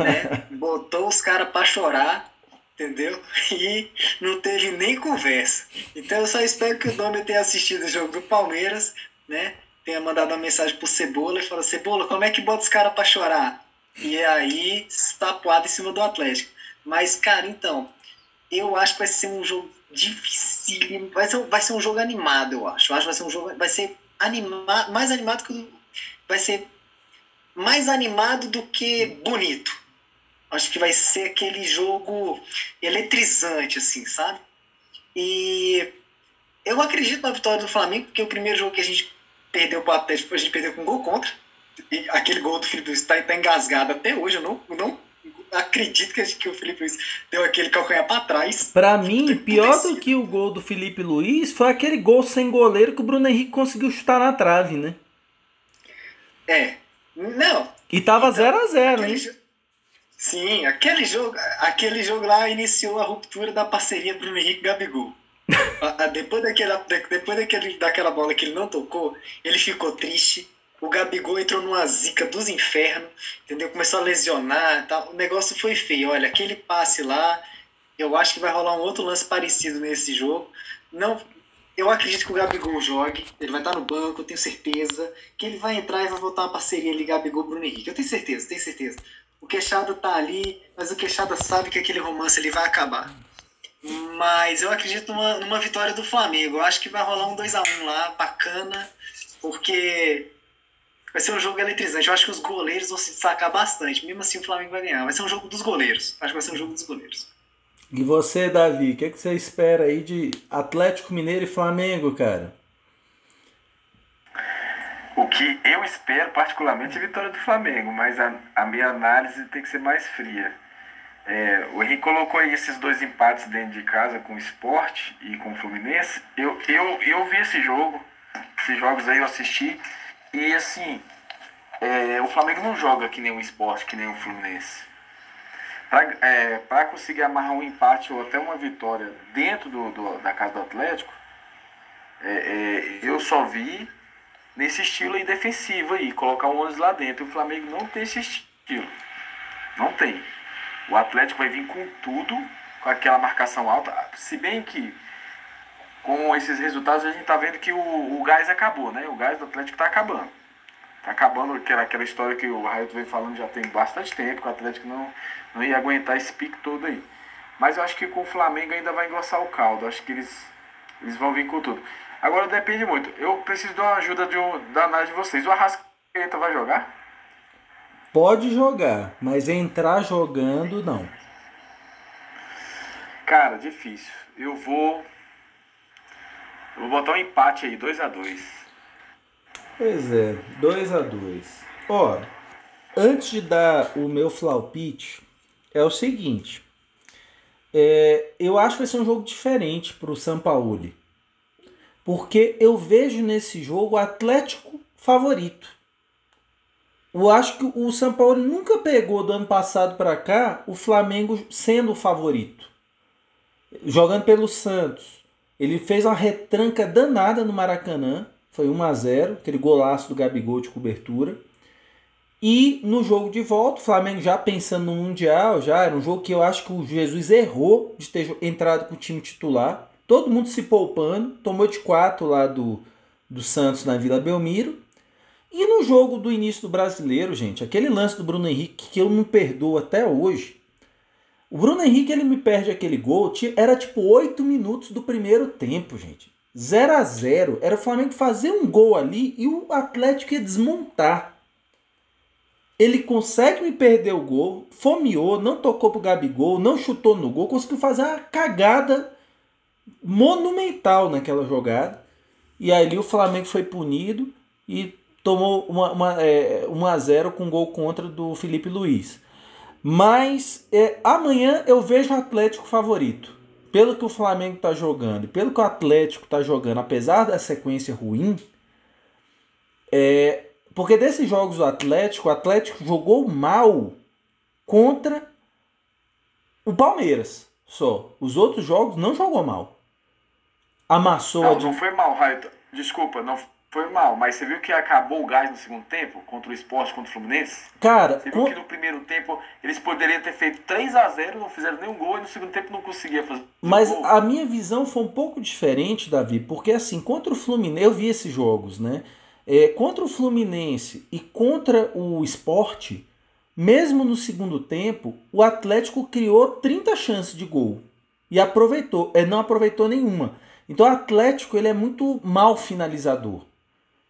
né? Botou os caras para chorar, entendeu? E não teve nem conversa. Então eu só espero que o Domi tenha assistido o jogo do Palmeiras, né? Tenha mandado uma mensagem pro Cebola e falou: Cebola, como é que bota os caras para chorar? E aí, estapuado em cima do Atlético. Mas, cara, então, eu acho que vai ser um jogo difícil. Vai ser, vai ser um jogo animado, eu acho. Eu acho que vai ser um jogo. Vai ser anima, mais animado que. Vai ser mais animado do que bonito. Acho que vai ser aquele jogo eletrizante, assim, sabe? E eu acredito na vitória do Flamengo, porque o primeiro jogo que a gente perdeu para o Atlético, a gente perdeu com um gol contra. E aquele gol do Felipe Luiz está tá engasgado até hoje. Eu não, não acredito que, que o Felipe Luiz deu aquele calcanhar para trás. Para mim, pior do que o gol do Felipe Luiz foi aquele gol sem goleiro que o Bruno Henrique conseguiu chutar na trave, né? É. Não. E tava 0 então, a 0 hein? Sim, aquele jogo, aquele jogo lá iniciou a ruptura da parceria Bruno Henrique Gabigol. depois daquela, depois daquele, daquela bola que ele não tocou, ele ficou triste o Gabigol entrou numa zica dos infernos, entendeu? Começou a lesionar tal. O negócio foi feio. Olha, aquele passe lá, eu acho que vai rolar um outro lance parecido nesse jogo. Não, eu acredito que o Gabigol jogue, ele vai estar no banco, eu tenho certeza que ele vai entrar e vai voltar uma parceria ali Gabigol Bruno Henrique. Eu tenho certeza, tenho certeza. O Queixada tá ali, mas o Queixada sabe que aquele romance ele vai acabar. Mas eu acredito numa, numa vitória do Flamengo. Eu acho que vai rolar um 2 a 1 lá, bacana, porque vai ser um jogo eletrizante. Eu acho que os goleiros vão se destacar bastante. Mesmo assim, o Flamengo vai ganhar. Vai ser um jogo dos goleiros. Acho que vai ser um jogo dos goleiros. E você, Davi, o que, é que você espera aí de Atlético Mineiro e Flamengo, cara? O que eu espero, particularmente, é vitória do Flamengo, mas a, a minha análise tem que ser mais fria. É, o Henrique colocou aí esses dois empates dentro de casa com o Sport e com o Fluminense. Eu, eu, eu vi esse jogo, esses jogos aí eu assisti. E assim, é, o Flamengo não joga que nem um esporte, que nem o Fluminense. Para é, conseguir amarrar um empate ou até uma vitória dentro do, do da casa do Atlético, é, é eu só vi nesse estilo aí defensivo aí, colocar um 11 lá dentro. O Flamengo não tem esse estilo. Não tem. O Atlético vai vir com tudo, com aquela marcação alta. Se bem que com esses resultados a gente está vendo que o, o gás acabou, né? O gás do Atlético está acabando. Está acabando aquela, aquela história que o Raio vem falando já tem bastante tempo, que o Atlético não, não ia aguentar esse pique todo aí. Mas eu acho que com o Flamengo ainda vai engrossar o caldo. Acho que eles, eles vão vir com tudo. Agora depende muito. Eu preciso de uma ajuda de, da análise de vocês. O Arrascaeta vai jogar? Pode jogar, mas entrar jogando não. Cara, difícil. Eu vou eu vou botar um empate aí, 2 a 2 Pois é, 2 a 2 Ó, antes de dar o meu flaupite, é o seguinte. É, eu acho que vai ser um jogo diferente para o Sampaoli. Porque eu vejo nesse jogo o Atlético favorito. Eu acho que o São Paulo nunca pegou do ano passado para cá o Flamengo sendo o favorito. Jogando pelo Santos, ele fez uma retranca danada no Maracanã. Foi 1 a 0 aquele golaço do Gabigol de cobertura. E no jogo de volta, o Flamengo já pensando no Mundial, já era um jogo que eu acho que o Jesus errou de ter entrado com o time titular. Todo mundo se poupando, tomou de 4 lá do, do Santos na Vila Belmiro. E no jogo do início do brasileiro, gente, aquele lance do Bruno Henrique que eu não perdoo até hoje. O Bruno Henrique ele me perde aquele gol, era tipo 8 minutos do primeiro tempo, gente. 0 a 0 Era o Flamengo fazer um gol ali e o Atlético ia desmontar. Ele consegue me perder o gol, fomeou, não tocou pro Gabigol, não chutou no gol, conseguiu fazer uma cagada monumental naquela jogada. E ali o Flamengo foi punido e tomou uma, uma, é, 1 a 0 com gol contra do Felipe Luiz. Mas é, amanhã eu vejo o Atlético favorito. Pelo que o Flamengo está jogando, pelo que o Atlético está jogando, apesar da sequência ruim, é, porque desses jogos do Atlético, o Atlético jogou mal contra o Palmeiras só. Os outros jogos não jogou mal. Amassou. Não, não foi mal, Raio. Desculpa, não foi mal, mas você viu que acabou o gás no segundo tempo contra o esporte, contra o Fluminense? Cara, você viu que no primeiro tempo eles poderiam ter feito 3 a 0 não fizeram nenhum gol e no segundo tempo não conseguia fazer. Mas gol. a minha visão foi um pouco diferente, Davi, porque assim, contra o Fluminense, eu vi esses jogos, né? É, contra o Fluminense e contra o esporte, mesmo no segundo tempo, o Atlético criou 30 chances de gol e aproveitou, é, não aproveitou nenhuma. Então o Atlético ele é muito mal finalizador.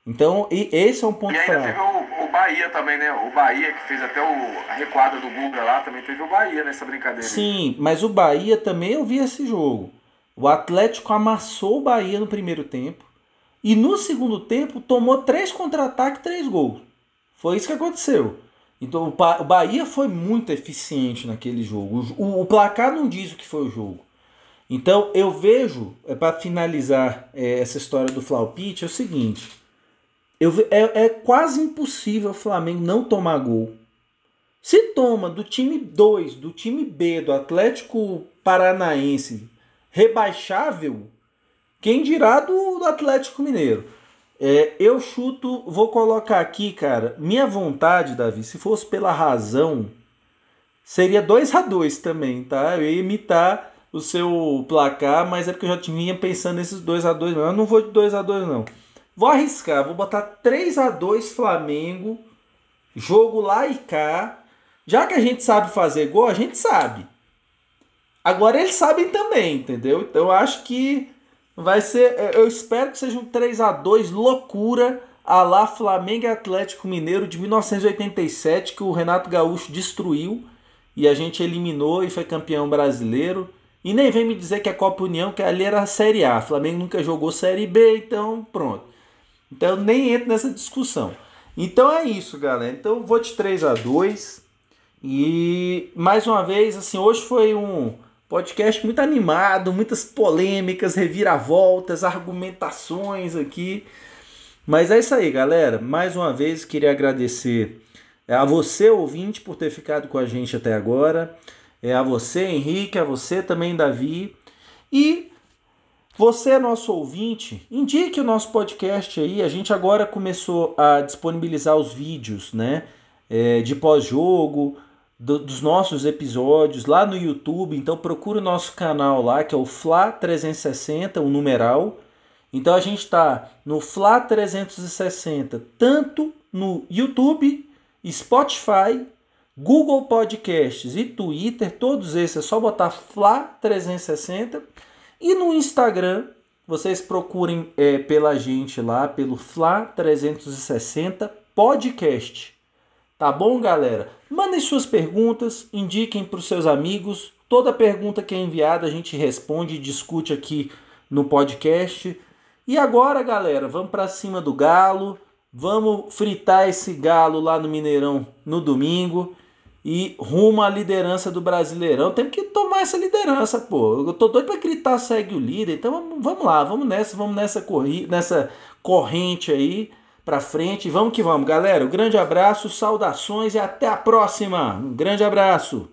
Então, e esse é um ponto E ainda teve o, o, Bahia também, né? O Bahia, que fez até o, a recuada do Guga lá, também teve o Bahia nessa brincadeira. Sim, mas o Bahia também eu vi esse jogo. O Atlético amassou o Bahia no primeiro tempo. E no segundo tempo tomou três contra-ataques, três gols. Foi isso que aconteceu. Então o Bahia foi muito eficiente naquele jogo. O, o placar não diz o que foi o jogo. Então eu vejo, é, para finalizar é, essa história do Flaupite, é o seguinte eu, é, é quase impossível o Flamengo não tomar gol. Se toma do time 2, do time B, do Atlético Paranaense, rebaixável, quem dirá do, do Atlético Mineiro? É, eu chuto, vou colocar aqui, cara, minha vontade, Davi, se fosse pela razão, seria 2 a 2 também, tá? Eu ia imitar o seu placar, mas é porque eu já tinha pensando nesses 2 a 2 Eu não vou de 2 a 2 não. Vou arriscar, vou botar 3 a 2 Flamengo. Jogo lá e cá. Já que a gente sabe fazer gol, a gente sabe. Agora eles sabem também, entendeu? Então eu acho que vai ser. É, eu espero que seja um 3 a 2 loucura a lá Flamengo e Atlético Mineiro de 1987 que o Renato Gaúcho destruiu e a gente eliminou e foi campeão brasileiro. E nem vem me dizer que é Copa União, que ali era a Série A. Flamengo nunca jogou Série B, então pronto. Então eu nem entro nessa discussão. Então é isso, galera. Então eu vou de 3 a 2 e mais uma vez, assim, hoje foi um podcast muito animado, muitas polêmicas, reviravoltas, argumentações aqui. Mas é isso aí, galera. Mais uma vez queria agradecer a você, ouvinte, por ter ficado com a gente até agora. É a você, Henrique, a você também, Davi. E você nosso ouvinte, indique o nosso podcast aí. A gente agora começou a disponibilizar os vídeos, né? É, de pós-jogo, do, dos nossos episódios lá no YouTube. Então procura o nosso canal lá, que é o Fla 360, o numeral. Então a gente está no Fla 360, tanto no YouTube, Spotify, Google Podcasts e Twitter, todos esses é só botar Fla 360 e no Instagram, vocês procurem é, pela gente lá, pelo Fla360 Podcast. Tá bom, galera? Mandem suas perguntas, indiquem para os seus amigos. Toda pergunta que é enviada a gente responde e discute aqui no podcast. E agora, galera, vamos para cima do galo. Vamos fritar esse galo lá no Mineirão no domingo e rumo à liderança do Brasileirão. Temos que tomar essa liderança, pô. Eu tô doido para gritar segue o líder. Então vamos lá, vamos nessa, vamos nessa corrida, nessa corrente aí para frente. Vamos que vamos, galera. Um grande abraço, saudações e até a próxima. Um grande abraço.